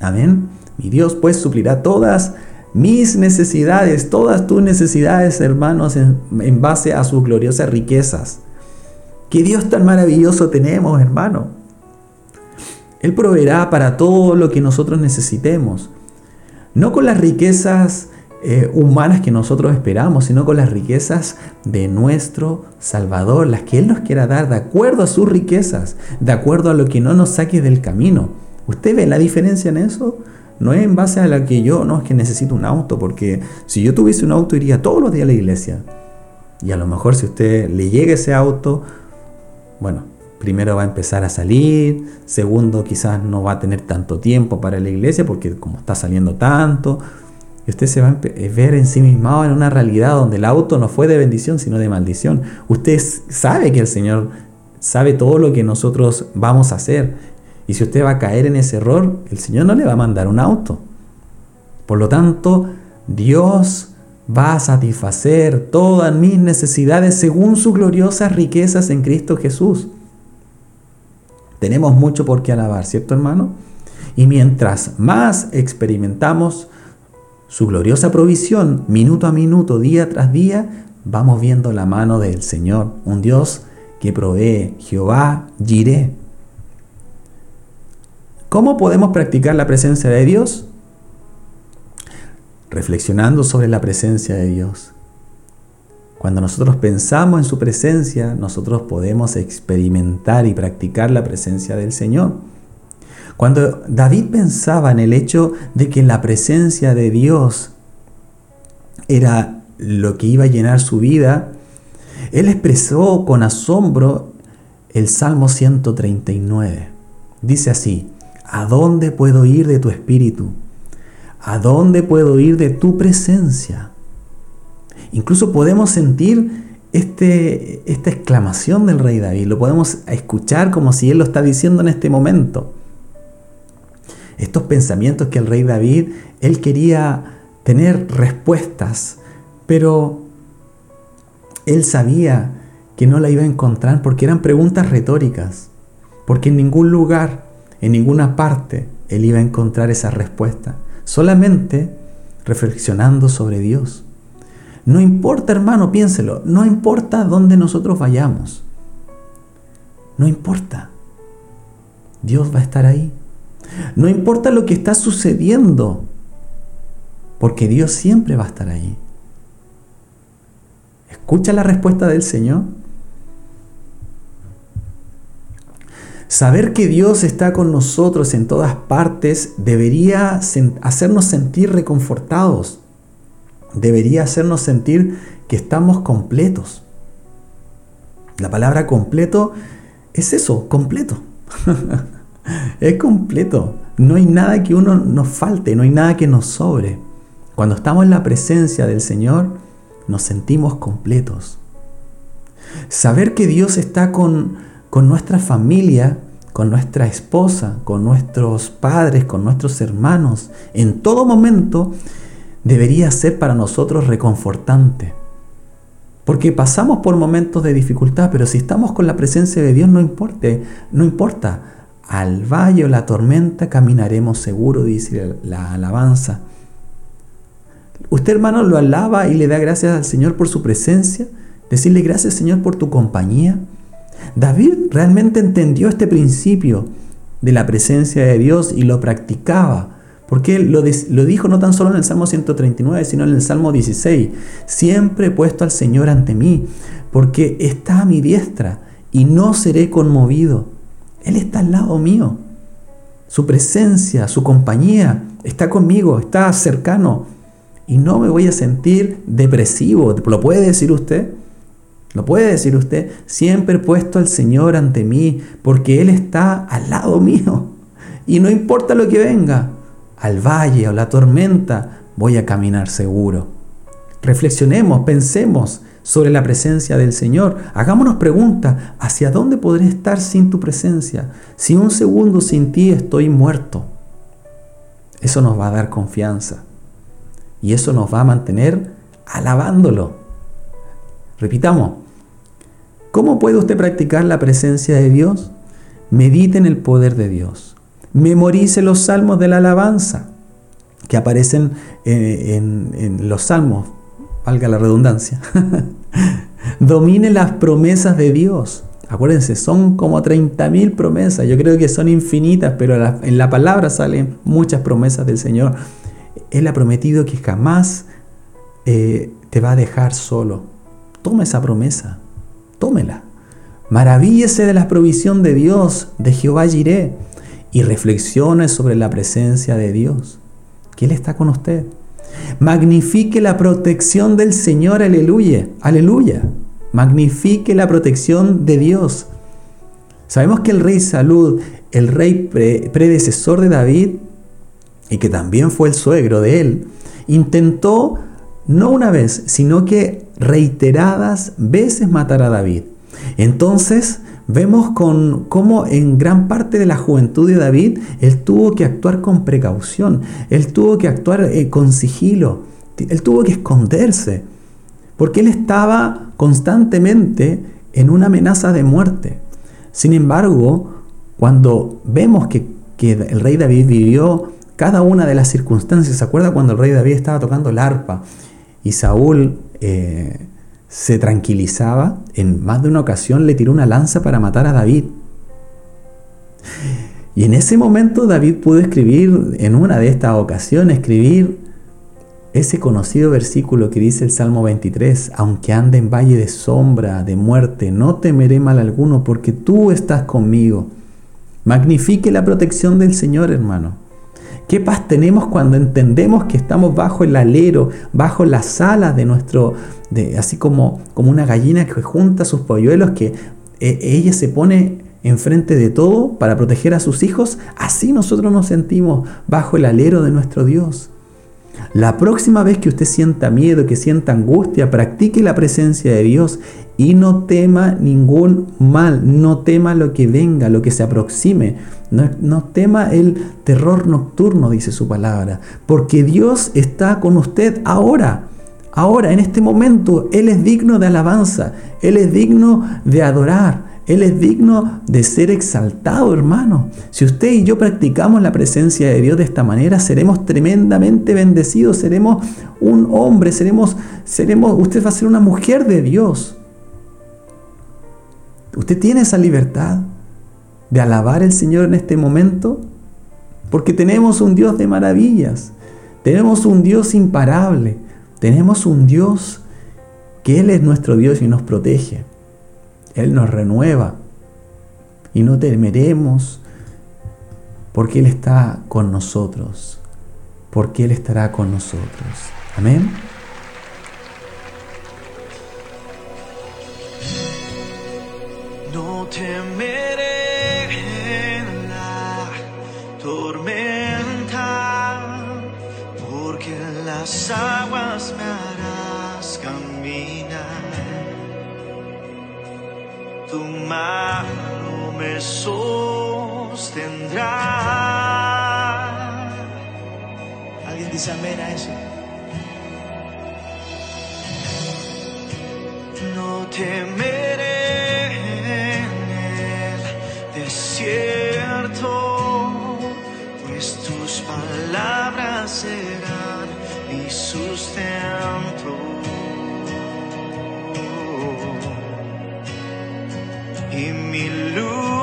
A: Amén. Mi Dios pues suplirá todas mis necesidades, todas tus necesidades, hermanos, en, base a sus gloriosas riquezas. ¿Qué Dios tan maravilloso tenemos, hermano? Él proveerá para todo lo que nosotros necesitemos. No con las riquezas eh, humanas que nosotros esperamos, sino con las riquezas de nuestro Salvador, las que Él nos quiera dar de acuerdo a sus riquezas, de acuerdo a lo que no nos saque del camino. ¿Usted ve la diferencia en eso? No es en base a la que yo, no es que necesito un auto, porque si yo tuviese un auto iría todos los días a la iglesia. Y a lo mejor si usted le llega ese auto, bueno, primero va a empezar a salir, segundo quizás no va a tener tanto tiempo para la iglesia porque como está saliendo tanto, y usted se va a eh, ver en sí mismo en una realidad donde el auto no fue de bendición sino de maldición. Usted sabe que el Señor sabe todo lo que nosotros vamos a hacer. Y si usted va a caer en ese error, el Señor no le va a mandar un auto. Por lo tanto, Dios va a satisfacer todas mis necesidades según sus gloriosas riquezas en Cristo Jesús. Tenemos mucho por qué alabar, ¿cierto hermano? Y mientras más experimentamos su gloriosa provisión, minuto a minuto, día tras día, vamos viendo la mano del Señor, un Dios que provee, Jehová Jireh. ¿Cómo podemos practicar la presencia de Dios? Reflexionando sobre la presencia de Dios. Cuando nosotros pensamos en su presencia, nosotros podemos experimentar y practicar la presencia del Señor. Cuando David pensaba en el hecho de que la presencia de Dios era lo que iba a llenar su vida, él expresó con asombro el Salmo 139. Dice así, ¿a dónde puedo ir de tu espíritu? ¿A dónde puedo ir de tu presencia? Incluso podemos sentir este, esta exclamación del rey David, lo podemos escuchar como si él lo está diciendo en este momento. Estos pensamientos que el rey David, él quería tener respuestas, pero él sabía que no la iba a encontrar porque eran preguntas retóricas, porque en ningún lugar, en ninguna parte, él iba a encontrar esa respuesta, solamente reflexionando sobre Dios. No importa, hermano, piénselo, no importa dónde nosotros vayamos. No importa. Dios va a estar ahí. No importa lo que está sucediendo, porque Dios siempre va a estar ahí. Escucha la respuesta del Señor. Saber que Dios está con nosotros en todas partes debería hacernos sentir reconfortados debería hacernos sentir que estamos completos. La palabra completo es eso, completo. es completo. No hay nada que uno nos falte, no hay nada que nos sobre. Cuando estamos en la presencia del Señor, nos sentimos completos. Saber que Dios está con, con nuestra familia, con nuestra esposa, con nuestros padres, con nuestros hermanos, en todo momento, debería ser para nosotros reconfortante. Porque pasamos por momentos de dificultad, pero si estamos con la presencia de Dios no importa, no importa. Al valle o la tormenta caminaremos seguro, dice la alabanza. Usted hermano lo alaba y le da gracias al Señor por su presencia. Decirle gracias Señor por tu compañía. David realmente entendió este principio de la presencia de Dios y lo practicaba. Porque lo, lo dijo no tan solo en el Salmo 139, sino en el Salmo 16. Siempre he puesto al Señor ante mí, porque está a mi diestra y no seré conmovido. Él está al lado mío. Su presencia, su compañía está conmigo, está cercano. Y no me voy a sentir depresivo. ¿Lo puede decir usted? ¿Lo puede decir usted? Siempre he puesto al Señor ante mí porque Él está al lado mío. Y no importa lo que venga, al valle o la tormenta, voy a caminar seguro. Reflexionemos, pensemos sobre la presencia del Señor. Hagámonos preguntas, ¿hacia dónde podré estar sin tu presencia? Si un segundo sin ti estoy muerto. Eso nos va a dar confianza y eso nos va a mantener alabándolo. Repitamos, ¿cómo puede usted practicar la presencia de Dios? Medite en el poder de Dios. Memorice los salmos de la alabanza que aparecen en, en los salmos, valga la redundancia. Domine las promesas de Dios. Acuérdense, son como 30.000 promesas. Yo creo que son infinitas, pero en la palabra salen muchas promesas del Señor. Él ha prometido que jamás eh, te va a dejar solo. Toma esa promesa, tómela. Maravíllese de la provisión de Dios, de Jehová Jiré, y reflexione sobre la presencia de Dios, que Él está con usted. Magnifique la protección del Señor, aleluya, aleluya. Magnifique la protección de Dios. Sabemos que el rey Salud, el rey predecesor de David, y que también fue el suegro de él, intentó no una vez, sino que reiteradas veces matar a David. Entonces vemos con cómo en gran parte de la juventud de David él tuvo que actuar con precaución, él tuvo que actuar eh, con sigilo, él tuvo que esconderse, porque él estaba constantemente en una amenaza de muerte. Sin embargo, cuando vemos que, que el rey David vivió cada una de las circunstancias. ¿Se acuerda cuando el rey David estaba tocando el arpa y Saúl eh, se tranquilizaba? En más de una ocasión le tiró una lanza para matar a David. Y en ese momento David pudo escribir, en una de estas ocasiones, escribir ese conocido versículo que dice el Salmo 23, aunque ande en valle de sombra, de muerte, no temeré mal alguno porque tú estás conmigo. Magnifique la protección del Señor, hermano. ¿Qué paz tenemos cuando entendemos que estamos bajo el alero, bajo las alas de nuestro, de, así como, como una gallina que junta sus polluelos, que eh, ella se pone enfrente de todo para proteger a sus hijos? Así nosotros nos sentimos bajo el alero de nuestro Dios. La próxima vez que usted sienta miedo, que sienta angustia, practique la presencia de Dios y no tema ningún mal, no tema lo que venga, lo que se aproxime, no, tema el terror nocturno, dice su palabra, porque Dios está con usted ahora. Ahora, en este momento, Él es digno de alabanza, Él es digno de adorar, Él es digno de ser exaltado, hermano. Si usted y yo practicamos la presencia de Dios de esta manera, seremos tremendamente bendecidos, seremos un hombre, seremos, seremos, usted va a ser una mujer de Dios. ¿Usted tiene esa libertad de alabar al Señor en este momento? Porque tenemos un Dios de maravillas, tenemos un Dios imparable, tenemos un Dios que Él es nuestro Dios y nos protege. Él nos renueva y no temeremos porque Él está con nosotros, porque Él estará con nosotros. Amén.
B: Mano me sostendrá. ¿Alguien dice amén a eso? No temeré Y mi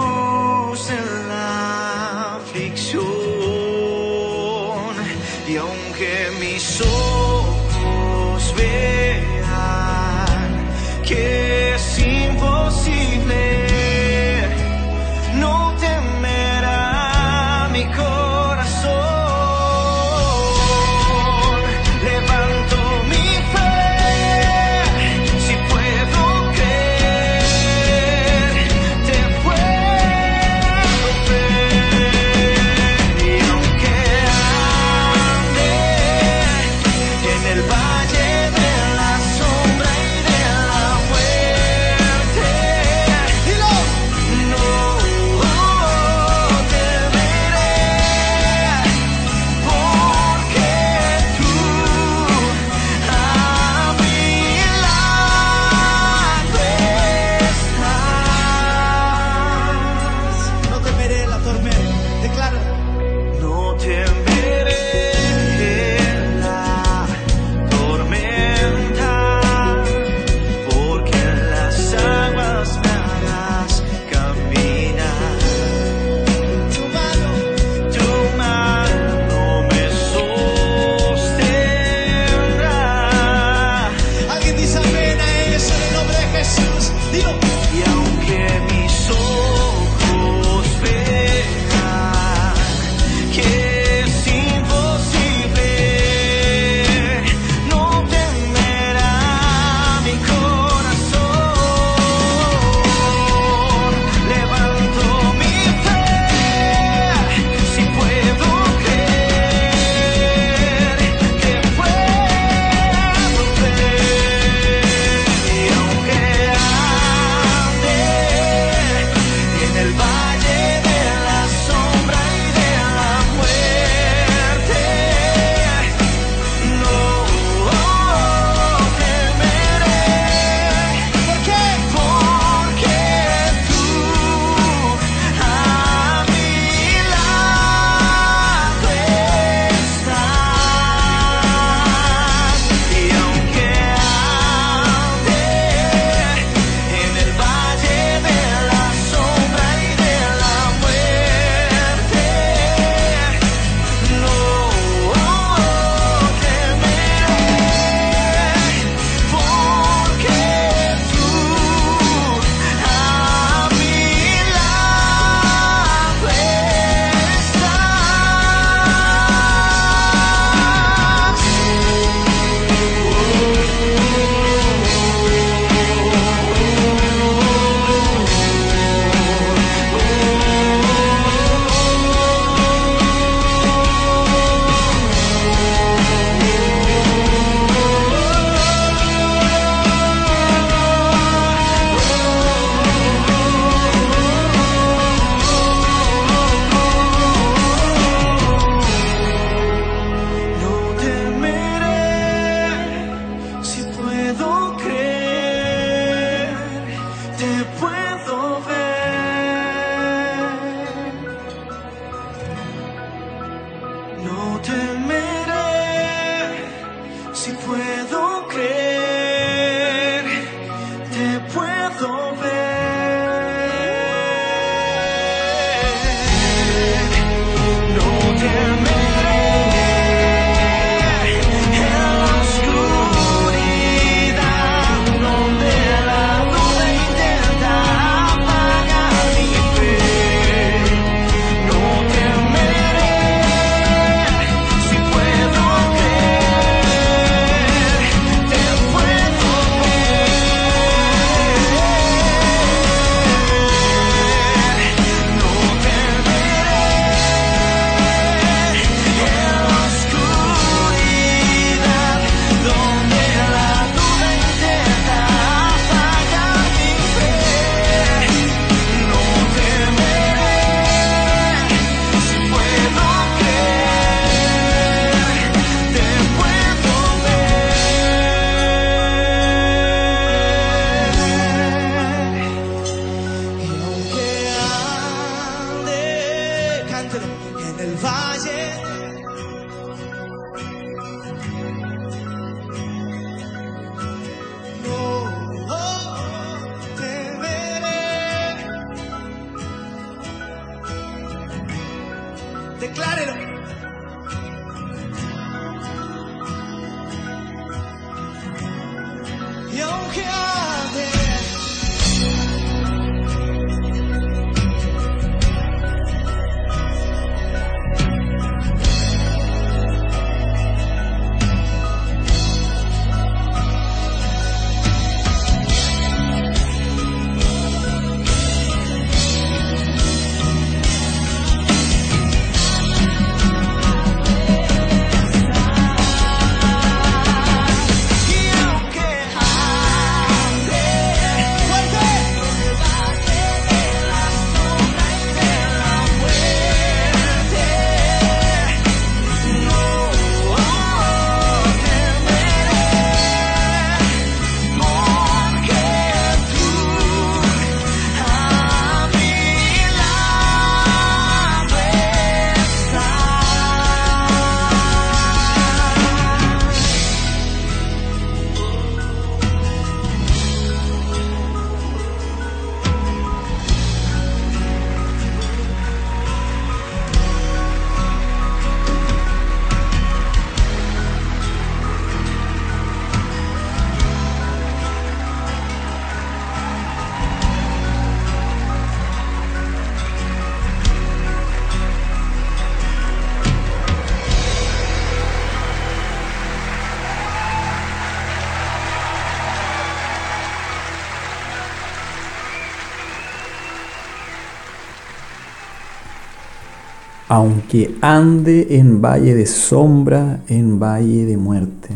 B: Aunque ande en valle de sombra,
A: en valle de muerte,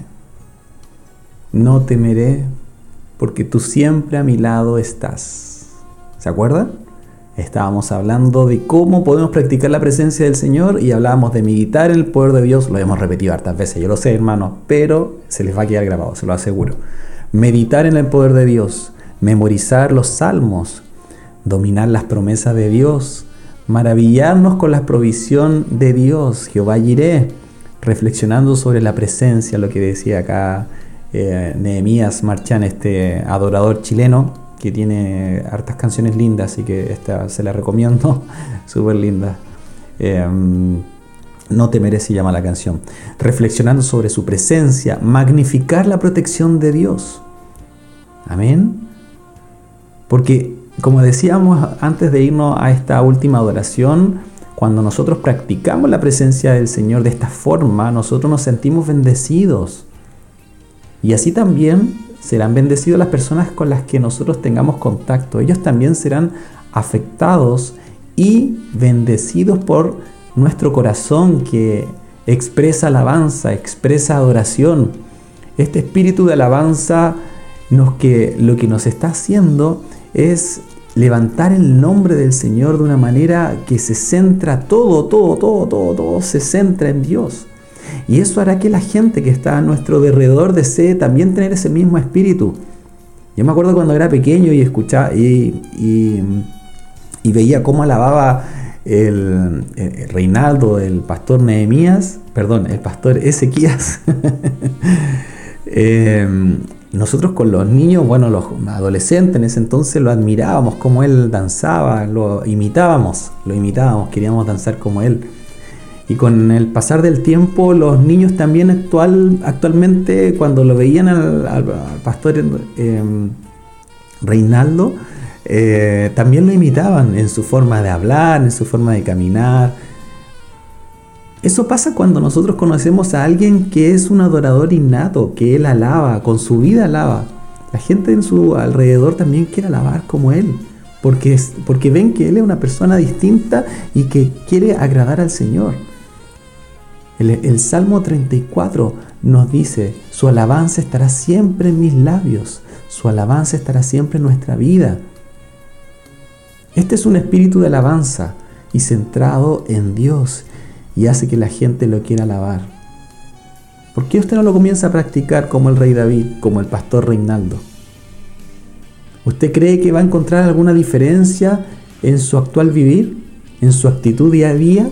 A: no temeré, porque tú siempre a mi lado estás. ¿Se acuerdan? Estábamos hablando de cómo podemos practicar la presencia del Señor y hablábamos de meditar en el poder de Dios. Lo hemos repetido hartas veces, yo lo sé, hermanos, pero se les va a quedar grabado, se lo aseguro. Meditar en el poder de Dios, memorizar los salmos, dominar las promesas de Dios, maravillarnos con la provisión de Dios, Jehová Jiré, reflexionando sobre la presencia, lo que decía acá eh, Nehemías Marchán, este adorador chileno, que tiene hartas canciones lindas, así que esta se la recomiendo, súper linda. Eh, no temeré se llama la canción. Reflexionando sobre su presencia, magnificar la protección de Dios. Amén. Porque, como decíamos antes de irnos a esta última adoración, cuando nosotros practicamos la presencia del Señor de esta forma, nosotros nos sentimos bendecidos. Y así también serán bendecidos las personas con las que nosotros tengamos contacto. Ellos también serán afectados y bendecidos por nuestro corazón que expresa alabanza, expresa adoración. Este espíritu de alabanza lo que nos está haciendo es levantar el nombre del Señor de una manera que se centra todo, todo, todo, todo, todo se centra en Dios. Y eso hará que la gente que está a nuestro alrededor desee también tener ese mismo espíritu. Yo me acuerdo cuando era pequeño y escuchaba y, y, veía cómo alababa el, Reinaldo, el pastor Nehemías, perdón, el pastor Ezequías. Eh, nosotros con los niños, bueno, los adolescentes en ese entonces lo admirábamos, como él danzaba, lo imitábamos, lo imitábamos, queríamos danzar como él. Y con el pasar del tiempo, los niños también actual, actualmente, cuando lo veían al, pastor eh, Reinaldo, eh, también lo imitaban en su forma de hablar, en su forma de caminar. Eso pasa cuando nosotros conocemos a alguien que es un adorador innato, que él alaba, con su vida alaba. La gente en su alrededor también quiere alabar como él, porque, porque ven que él es una persona distinta y que quiere agradar al Señor. El, el Salmo 34 nos dice, su alabanza estará siempre en mis labios, su alabanza estará siempre en nuestra vida. Este es un espíritu de alabanza y centrado en Dios y hace que la gente lo quiera alabar. ¿Por qué usted no lo comienza a practicar como el rey David, como el pastor Reinaldo? ¿Usted cree que va a encontrar alguna diferencia en su actual vivir, en su actitud día a día?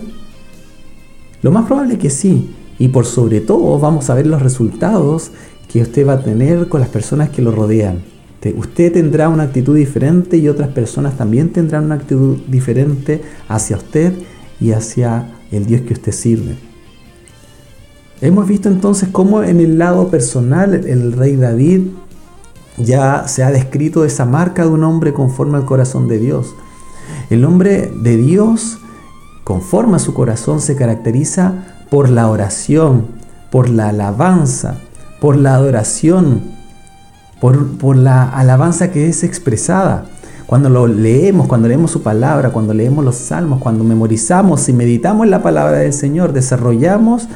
A: Lo más probable es que sí, y por sobre todo vamos a ver los resultados que usted va a tener con las personas que lo rodean. Usted tendrá una actitud diferente y otras personas también tendrán una actitud diferente hacia usted y hacia el Dios que usted sirve. Hemos visto entonces cómo en el lado personal el rey David ya se ha descrito esa marca de un hombre conforme al corazón de Dios. El hombre de Dios, conforme a su corazón, se caracteriza por la oración, por la alabanza, por la adoración, por, la alabanza que es expresada. Cuando lo leemos, cuando leemos su palabra, cuando leemos los salmos, cuando memorizamos y meditamos la palabra del Señor, desarrollamos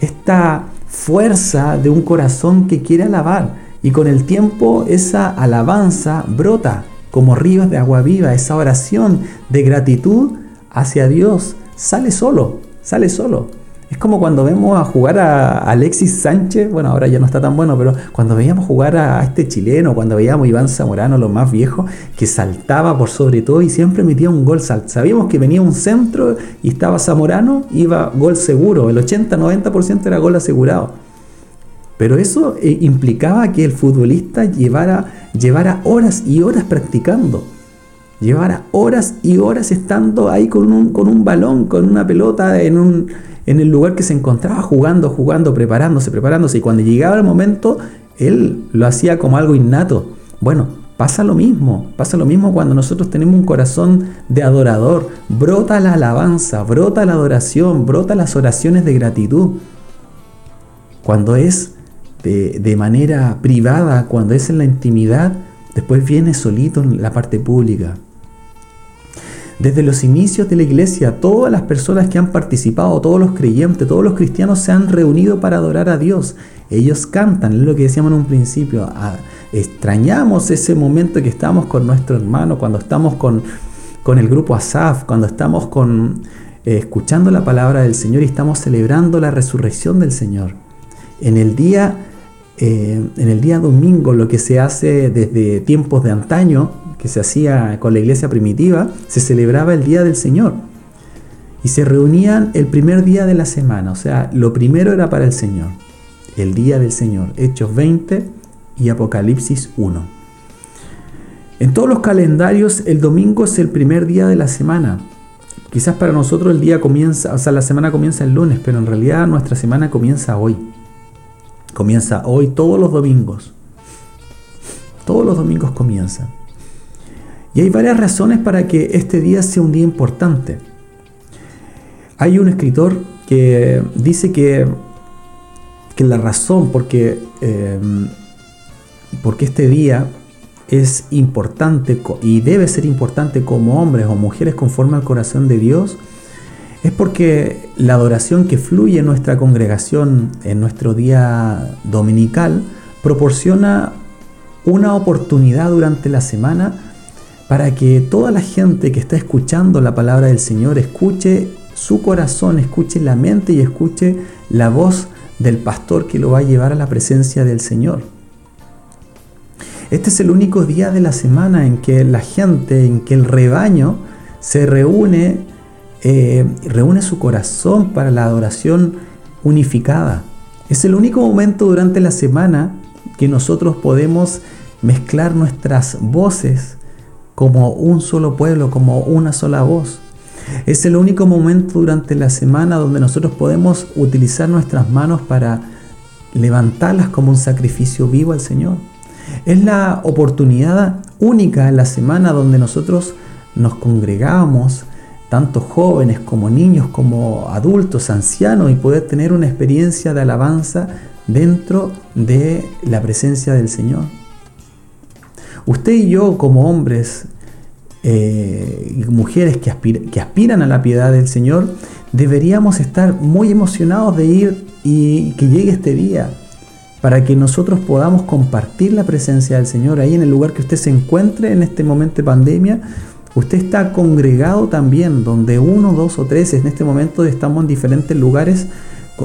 A: esta fuerza de un corazón que quiere alabar. Y con el tiempo esa alabanza brota como ríos de agua viva, esa oración de gratitud hacia Dios sale solo, sale solo. Es como cuando vemos a jugar a Alexis Sánchez, bueno, ahora ya no está tan bueno, pero cuando veíamos jugar a este chileno, cuando veíamos a Iván Zamorano, los más viejos, que saltaba por sobre todo y siempre metía un gol. Sabíamos que venía un centro y estaba Zamorano, iba gol seguro, el 80-90% era gol asegurado. Pero eso eh, implicaba que el futbolista llevara, llevara horas y horas practicando. Llevara horas y horas estando ahí con un, con un balón, con una pelota en un, en el lugar que se encontraba jugando, jugando, preparándose, preparándose. Y cuando llegaba el momento, él lo hacía como algo innato. Bueno, pasa lo mismo, pasa lo mismo cuando nosotros tenemos un corazón de adorador. Brota la alabanza, brota la adoración, brota las oraciones de gratitud. Cuando es de, de manera privada, cuando es en la intimidad, después viene solito en la parte pública. Desde los inicios de la iglesia, todas las personas que han participado, todos los creyentes, todos los cristianos se han reunido para adorar a Dios. Ellos cantan, es lo que decíamos en un principio. Ah, extrañamos ese momento que estamos con nuestro hermano, cuando estamos con, con el grupo Asaf, cuando estamos con, eh, escuchando la palabra del Señor y estamos celebrando la resurrección del Señor. En el día, eh, en el día domingo, lo que se hace desde tiempos de antaño, que se hacía con la iglesia primitiva, se celebraba el Día del Señor. Y se reunían el primer día de la semana, o sea, lo primero era para el Señor, el Día del Señor, Hechos 20 y Apocalipsis 1. En todos los calendarios el domingo es el primer día de la semana. Quizás para nosotros el día comienza, o sea, la semana comienza el lunes, pero en realidad nuestra semana comienza hoy. Comienza hoy todos los domingos. Todos los domingos comienzan. Y hay varias razones para que este día sea un día importante. Hay un escritor que dice que, que la razón porque, em, porque este día es importante y debe ser importante como hombres o mujeres conforme al corazón de Dios, es porque la adoración que fluye en nuestra congregación en nuestro día dominical proporciona una oportunidad durante la semana para que toda la gente que está escuchando la palabra del Señor escuche su corazón, escuche la mente y escuche la voz del pastor que lo va a llevar a la presencia del Señor. Este es el único día de la semana en que la gente, en que el rebaño se reúne, eh, reúne su corazón para la adoración unificada. Es el único momento durante la semana que nosotros podemos mezclar nuestras voces como un solo pueblo, como una sola voz. Es el único momento durante la semana donde nosotros podemos utilizar nuestras manos para levantarlas como un sacrificio vivo al Señor. Es la oportunidad única en la semana donde nosotros nos congregamos, tanto jóvenes como niños, como adultos, ancianos, y poder tener una experiencia de alabanza dentro de la presencia del Señor. Usted y yo como hombres eh, y mujeres que, aspiran a la piedad del Señor, deberíamos estar muy emocionados de ir y que llegue este día para que nosotros podamos compartir la presencia del Señor ahí en el lugar que usted se encuentre en este momento de pandemia. Usted está congregado también, donde uno, dos o tres, en este momento estamos en diferentes lugares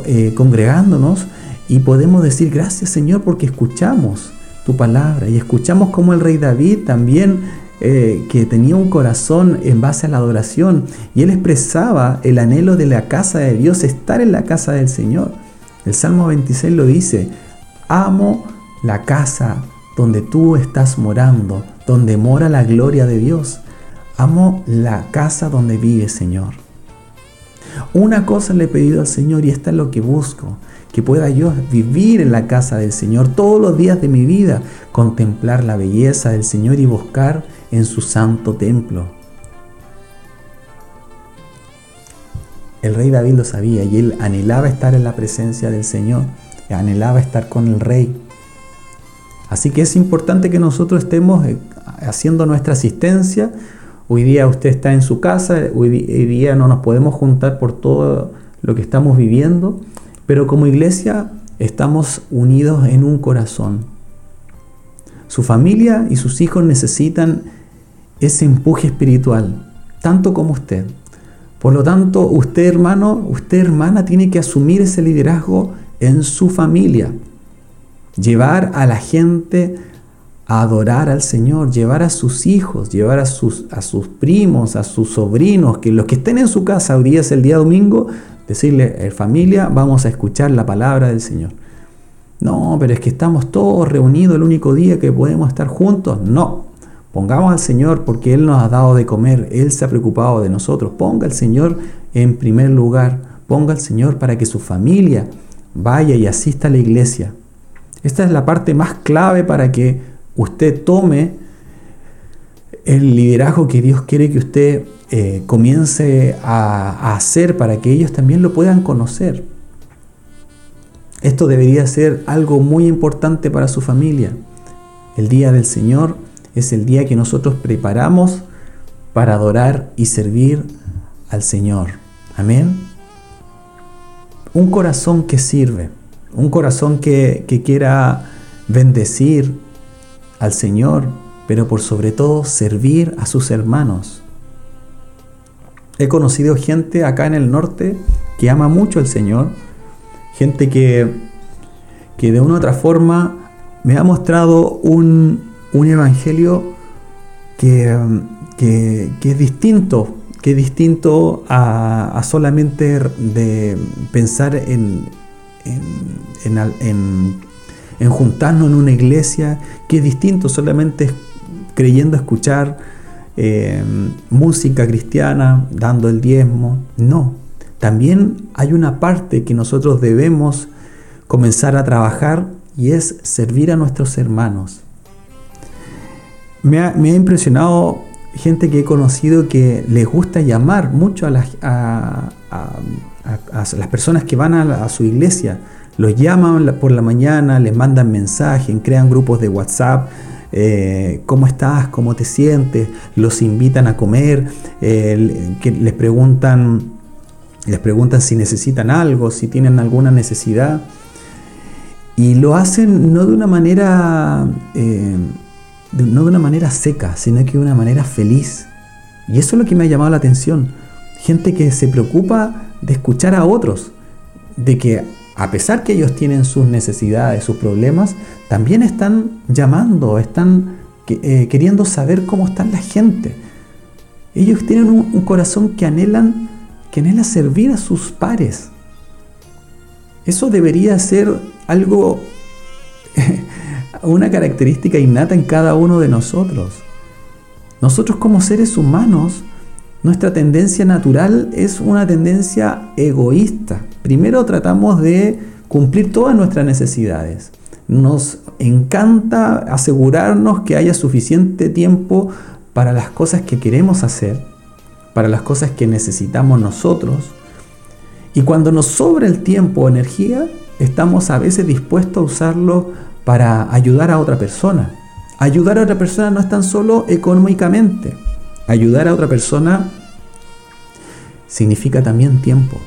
A: eh, congregándonos y podemos decir gracias Señor porque escuchamos tu palabra y escuchamos como el rey David también eh, que tenía un corazón en base a la adoración y él expresaba el anhelo de la casa de Dios, estar en la casa del Señor. El Salmo 26 lo dice, Amo la casa donde tú estás morando, donde mora la gloria de Dios. Amo la casa donde vive, Señor. Una cosa le he pedido al Señor y esta es lo que busco, que pueda yo vivir en la casa del Señor todos los días de mi vida, contemplar la belleza del Señor y buscar en su santo templo. El rey David lo sabía y él anhelaba estar en la presencia del Señor anhelaba estar con el rey. Así que es importante que nosotros estemos eh, haciendo nuestra asistencia. Hoy día usted está en su casa, hoy día no nos podemos juntar por todo lo que estamos viviendo, pero como iglesia estamos unidos en un corazón. Su familia y sus hijos necesitan ese empuje espiritual, tanto como usted. Por lo tanto, usted hermano, usted hermana tiene que asumir ese liderazgo en su familia. Llevar a la gente adorar al Señor, llevar a sus hijos, llevar a sus, a sus primos, a sus sobrinos, que los que estén en su casa, hoy día es el día domingo, decirle, eh, familia, vamos a escuchar la palabra del Señor. No, pero es que estamos todos reunidos el único día que podemos estar juntos. No, pongamos al Señor porque Él nos ha dado de comer, Él se ha preocupado de nosotros. Ponga al Señor en primer lugar, ponga al Señor para que su familia vaya y asista a la iglesia. Esta es la parte más clave para que usted tome el liderazgo que Dios quiere que usted eh, comience a, hacer para que ellos también lo puedan conocer. Esto debería ser algo muy importante para su familia. El día del Señor es el día que nosotros preparamos para adorar y servir al Señor. Amén un corazón que sirve, un corazón que, quiera bendecir al Señor, pero por sobre todo servir a sus hermanos. He conocido gente acá en el norte que ama mucho al Señor, gente que, que de una u otra forma me ha mostrado un, evangelio que, que, que, es distinto que distinto a, solamente de pensar en, en, juntarnos en una iglesia, que es distinto solamente creyendo escuchar eh, música cristiana, dando el diezmo. No, también hay una parte que nosotros debemos comenzar a trabajar y es servir a nuestros hermanos. Me ha, me ha impresionado gente que he conocido que les gusta llamar mucho a las, a, las personas que van a, su iglesia. Los llaman por la mañana, les mandan mensajes, crean grupos de WhatsApp. Eh, ¿Cómo estás? ¿Cómo te sientes? Los invitan a comer, eh, les preguntan, les preguntan si necesitan algo, si tienen alguna necesidad. Y lo hacen no de una manera eh, no de una manera seca, sino que de una manera feliz. Y eso es lo que me ha llamado la atención. Gente que se preocupa de escuchar a otros, de que a pesar que ellos tienen sus necesidades, sus problemas, también están llamando, están eh, queriendo saber cómo está la gente. Ellos tienen un, corazón que anhelan, que anhela servir a sus pares. Eso debería ser algo una característica innata en cada uno de nosotros. Nosotros como seres humanos, nuestra tendencia natural es una tendencia egoísta. Primero tratamos de cumplir todas nuestras necesidades. Nos encanta asegurarnos que haya suficiente tiempo para las cosas que queremos hacer, para las cosas que necesitamos nosotros. Y cuando nos sobra el tiempo o energía, estamos a veces dispuestos a usarlo para ayudar a otra persona. Ayudar a otra persona no es tan solo económicamente. Ayudar a otra persona significa también tiempo.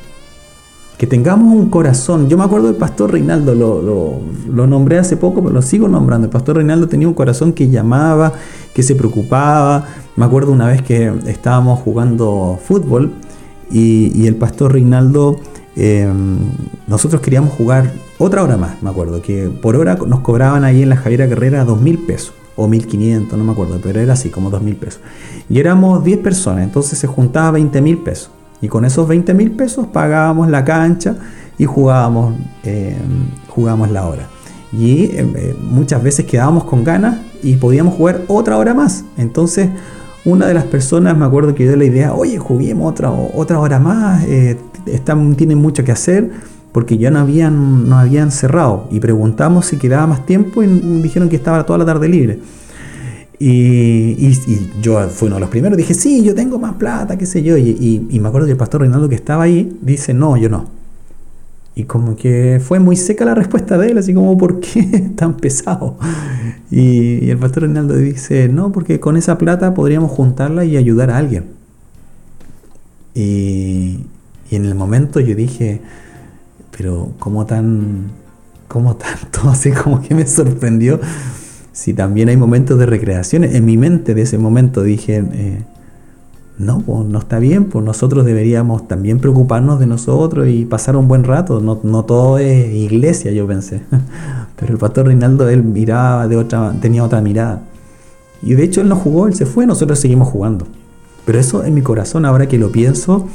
A: Que tengamos un corazón. Yo me acuerdo del pastor Reinaldo, lo, nombré hace poco, pero lo sigo nombrando. El pastor Reinaldo tenía un corazón que llamaba, que se preocupaba. Me acuerdo una vez que estábamos jugando fútbol y, el pastor Reinaldo Em, nosotros queríamos jugar otra hora más, me acuerdo, que por hora nos cobraban ahí en la Javiera Carrera dos mil pesos, o 1500, no me acuerdo, pero era así, como dos mil pesos. Y éramos 10 personas, entonces se juntaba 20 mil pesos. Y con esos 20 mil pesos pagábamos la cancha y jugábamos, em, jugábamos la hora. Y eh, muchas veces quedábamos con ganas y podíamos jugar otra hora más. Entonces, una de las personas me acuerdo que dio la idea, oye, juguemos otra, otra hora más, eh, están, tienen mucho que hacer porque ya no habían, no habían cerrado y preguntamos si quedaba más tiempo y dijeron que estaba toda la tarde libre. Y, yo fui uno de los primeros, dije, sí, yo tengo más plata, qué sé yo. Y, me acuerdo que el pastor Reinaldo que estaba ahí dice, no, yo no. Y como que fue muy seca la respuesta de él, así como, ¿por qué tan pesado? Y, el pastor Reinaldo dice, no, porque con esa plata podríamos juntarla y ayudar a alguien. Y en el momento yo dije, pero ¿cómo tan, cómo tanto? Así como que me sorprendió. Si también hay momentos de recreación, en mi mente de ese momento dije, eh, no, pues no está bien, pues nosotros deberíamos también preocuparnos de nosotros y pasar un buen rato. No, no todo es iglesia, yo pensé. Pero el pastor Reinaldo, él miraba de otra, tenía otra mirada. Y de hecho él no jugó, él se fue, nosotros seguimos jugando. Pero eso en mi corazón, ahora que lo pienso,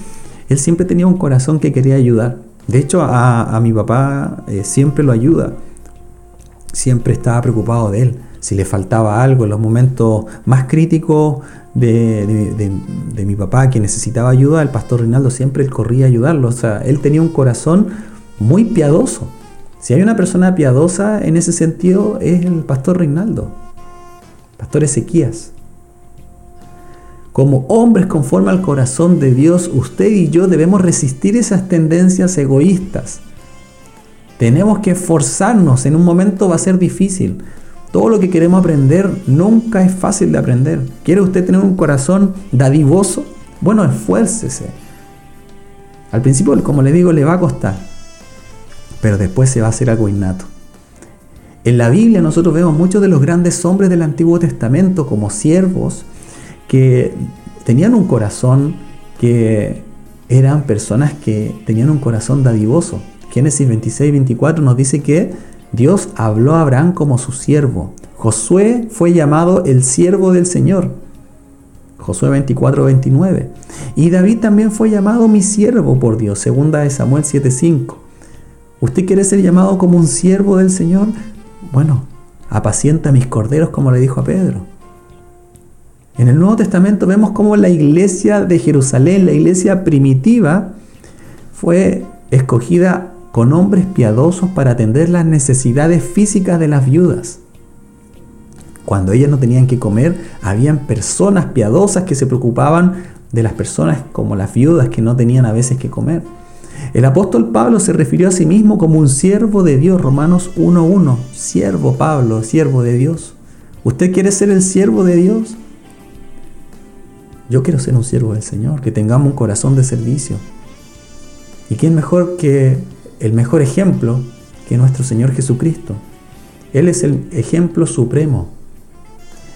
A: él siempre tenía un corazón que quería ayudar. De hecho, a, mi papá eh, siempre lo ayuda. Siempre estaba preocupado de él. Si le faltaba algo en los momentos más críticos de, mi papá que necesitaba ayuda, el pastor Rinaldo siempre corría a ayudarlo. O sea, él tenía un corazón muy piadoso. Si hay una persona piadosa en ese sentido es el pastor Reinaldo, pastor Ezequías. Como hombres conforme al corazón de Dios, usted y yo debemos resistir esas tendencias egoístas. Tenemos que esforzarnos, en un momento va a ser difícil. Todo lo que queremos aprender nunca es fácil de aprender. ¿Quiere usted tener un corazón dadivoso? Bueno, esfuércese. Al principio, como le digo, le va a costar, pero después se va a hacer algo innato. En la Biblia nosotros vemos muchos de los grandes hombres del Antiguo Testamento como siervos, que tenían un corazón que eran personas que tenían un corazón dadivoso. Génesis 26, 24 nos dice que Dios habló a Abraham como su siervo. Josué fue llamado el siervo del Señor. Josué 24, 29. Y David también fue llamado mi siervo por Dios. Segunda de Samuel 7:5. ¿Usted quiere ser llamado como un siervo del Señor? Bueno, apacienta mis corderos como le dijo a Pedro. En el Nuevo Testamento vemos cómo la iglesia de Jerusalén, la iglesia primitiva, fue escogida con hombres piadosos para atender las necesidades físicas de las viudas. Cuando ellas no tenían que comer, habían personas piadosas que se preocupaban de las personas como las viudas que no tenían a veces que comer. El apóstol Pablo se refirió a sí mismo como un siervo de Dios, Romanos 1.1, siervo Pablo, siervo de Dios. ¿Usted quiere ser el siervo de Dios? Yo quiero ser un siervo del Señor, que tengamos un corazón de servicio. ¿Y quién mejor que el mejor ejemplo que nuestro Señor Jesucristo? Él es el ejemplo supremo.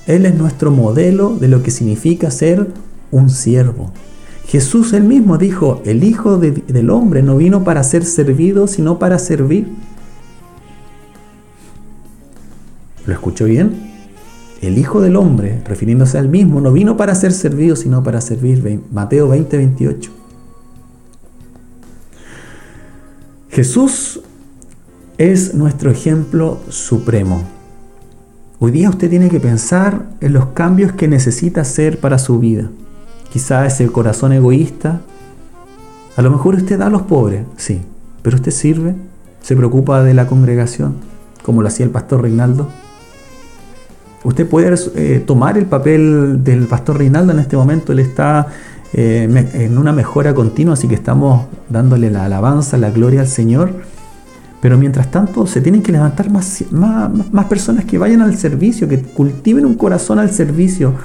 A: Él es nuestro modelo de lo que significa ser un siervo. Jesús él mismo dijo, el Hijo del Hombre no vino para ser servido, sino para servir. ¿Lo escuchó bien? el Hijo del Hombre, refiriéndose al mismo, no vino para ser servido, sino para servir. Mateo 20, 28. Jesús es nuestro ejemplo supremo. Hoy día usted tiene que pensar en los cambios que necesita hacer para su vida. Quizá ese corazón egoísta. A lo mejor usted da a los pobres, sí, pero usted sirve, se preocupa de la congregación, como lo hacía el pastor Reinaldo. Usted puede eh, tomar el papel del pastor Reinaldo en este momento, él está eh, en una mejora continua, así que estamos dándole la alabanza, la gloria al Señor. Pero mientras tanto se tienen que levantar más, más, más personas que vayan al servicio, que cultiven un corazón al servicio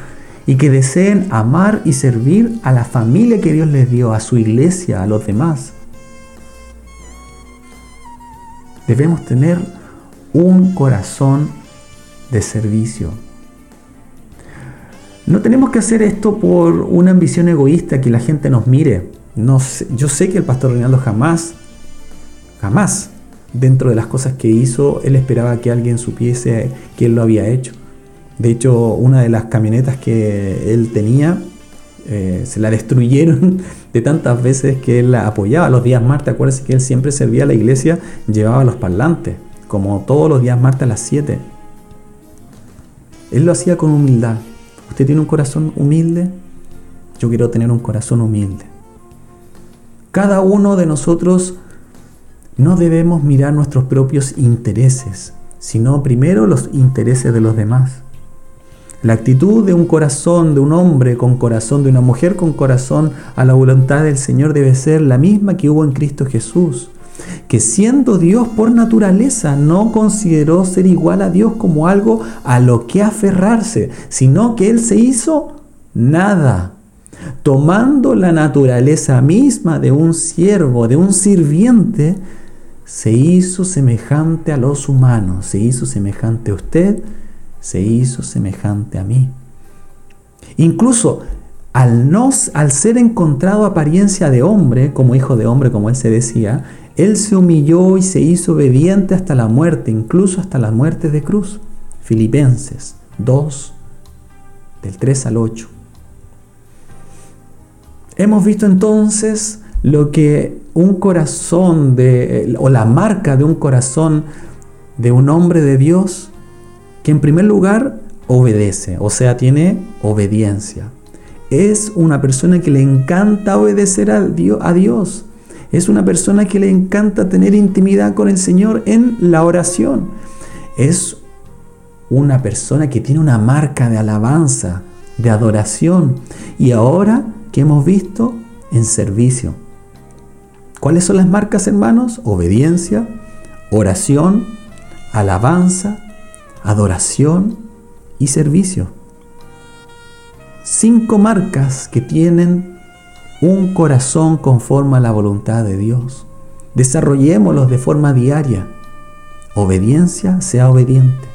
A: y que deseen amar y servir a la familia que Dios les dio, a su iglesia, a los demás. Debemos tener un corazón de servicio. No tenemos que hacer esto por una ambición egoísta que la gente nos mire. Yo sé que el pastor Reinaldo jamás, jamás, dentro de las cosas que hizo, él esperaba que alguien supiese que él lo había hecho. De hecho, una de las camionetas que él tenía eh, se la destruyeron de tantas veces que él la apoyaba. Los días martes, acuérdense que él siempre servía a la iglesia, llevaba los parlantes, como todos los días martes a las 7. Él lo hacía con humildad. ¿Usted tiene un corazón humilde? Yo quiero tener un corazón humilde. Cada uno de nosotros no debemos mirar nuestros propios intereses, sino primero los intereses de los demás. La actitud de un corazón, de un hombre con corazón, de una mujer con corazón a la voluntad del Señor debe ser la misma que hubo en Cristo Jesús, que siendo Dios por naturaleza no consideró ser igual a Dios como algo a lo que aferrarse, sino que Él se hizo nada, tomando la naturaleza misma de un siervo, de un sirviente, se hizo semejante a los humanos, se hizo semejante a usted, se hizo semejante a mí. Incluso al, no, al ser encontrado apariencia de hombre, como hijo de hombre, como él se decía, él se humilló y se hizo obediente hasta la muerte, incluso hasta la muerte de cruz. Filipenses 2, del 3 al 8. Hemos visto entonces lo que un corazón de, o la marca de un corazón de un hombre de Dios, que en primer lugar obedece, o sea, tiene obediencia. Es una persona que le encanta obedecer a Dios. Es una persona que le encanta tener intimidad con el Señor en la oración. Es una persona que tiene una marca de alabanza, de adoración. Y ahora que hemos visto en servicio. ¿Cuáles son las marcas, hermanos? Obediencia, oración, alabanza, adoración y servicio. Cinco marcas que tienen un corazón conforme a la voluntad de Dios. Desarrollémoslos de forma diaria. Obediencia, sea obediente.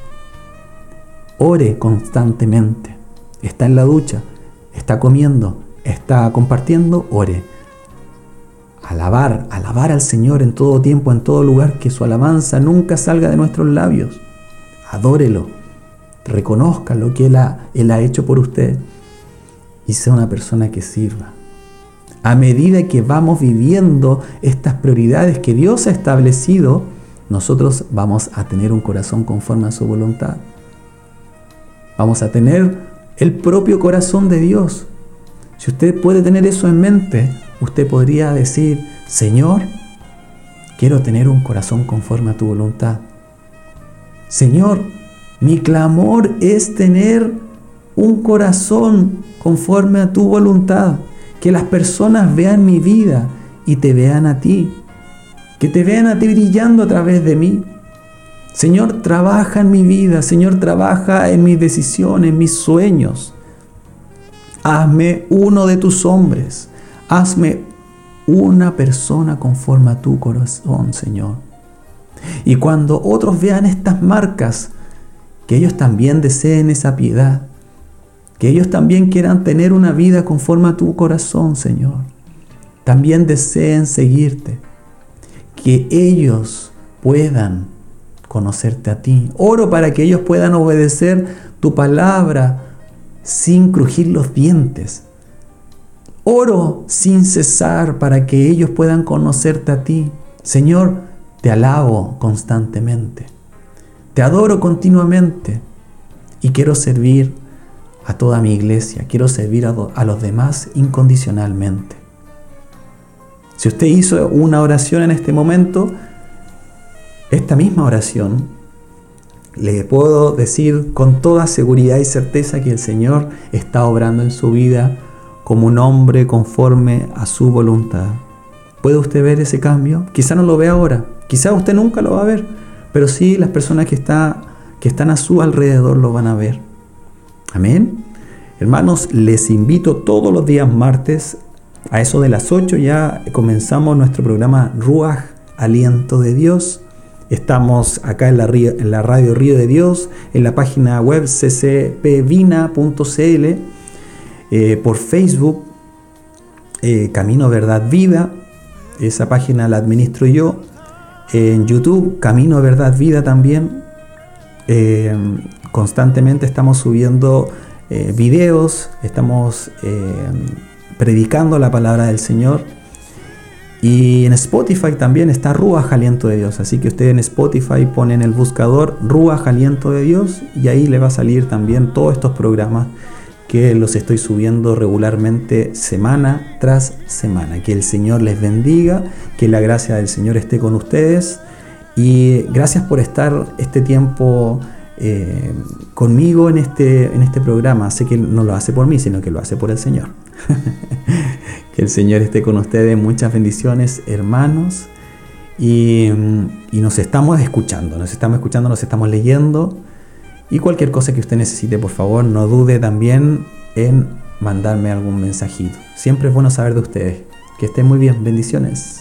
A: Ore constantemente. Está en la ducha, está comiendo, está compartiendo, ore alabar, alabar al Señor en todo tiempo, en todo lugar, que su alabanza nunca salga de nuestros labios. Adórelo, reconozca lo que Él ha, Él ha hecho por usted y sea una persona que sirva. A medida que vamos viviendo estas prioridades que Dios ha establecido, nosotros vamos a tener un corazón conforme a su voluntad. Vamos a tener el propio corazón de Dios. Si usted puede tener eso en mente, usted podría decir, Señor, quiero tener un corazón conforme a tu voluntad. Señor, mi clamor es tener un corazón conforme a tu voluntad. Que las personas vean mi vida y te vean a ti. Que te vean a ti brillando a través de mí. Señor, trabaja en mi vida. Señor, trabaja en mis decisiones, en mis sueños. Hazme uno de tus hombres. Hazme una persona conforme a tu corazón, Señor. Y cuando otros vean estas marcas, que ellos también deseen esa piedad, que ellos también quieran tener una vida conforme a tu corazón, Señor. También deseen seguirte, que ellos puedan conocerte a ti. Oro para que ellos puedan obedecer tu palabra sin crujir los dientes, Oro sin cesar para que ellos puedan conocerte a ti. Señor, te alabo constantemente. Te adoro continuamente. y quiero servir a toda mi iglesia, quiero servir a, los demás incondicionalmente. Si usted hizo una oración en este momento, esta misma oración, le puedo decir con toda seguridad y certeza que el Señor está obrando en su vida como un hombre conforme a su voluntad. ¿Puede usted ver ese cambio? Quizá no lo ve ahora, quizá usted nunca lo va a ver, pero sí las personas que, está, que están a su alrededor lo van a ver. Amén. Hermanos, les invito todos los días martes a eso de las 8 ya comenzamos nuestro programa Ruach, Aliento de Dios. Estamos acá en la, radio Río de Dios, en la página web ccpvina.cl, eh, por Facebook, eh, Camino Verdad Vida, esa página la administro yo, en YouTube, Camino Verdad Vida también. Eh, constantemente estamos subiendo eh, videos, estamos eh, predicando la palabra del Señor. Y en Spotify también está Ruach Aliento de Dios. Así que usted en Spotify pone en el buscador Ruach Aliento de Dios y ahí le va a salir también todos estos programas que los estoy subiendo regularmente semana tras semana. Que el Señor les bendiga, que la gracia del Señor esté con ustedes y gracias por estar este tiempo eh, conmigo en este, en este programa. Sé que no lo hace por mí, sino que lo hace por el Señor. que el Señor esté con ustedes. Muchas bendiciones, hermanos. Y, y, nos estamos escuchando, nos estamos escuchando, nos estamos leyendo. Y cualquier cosa que usted necesite, por favor, no dude también en mandarme algún mensajito. Siempre es bueno saber de ustedes. Que estén muy bien. Bendiciones.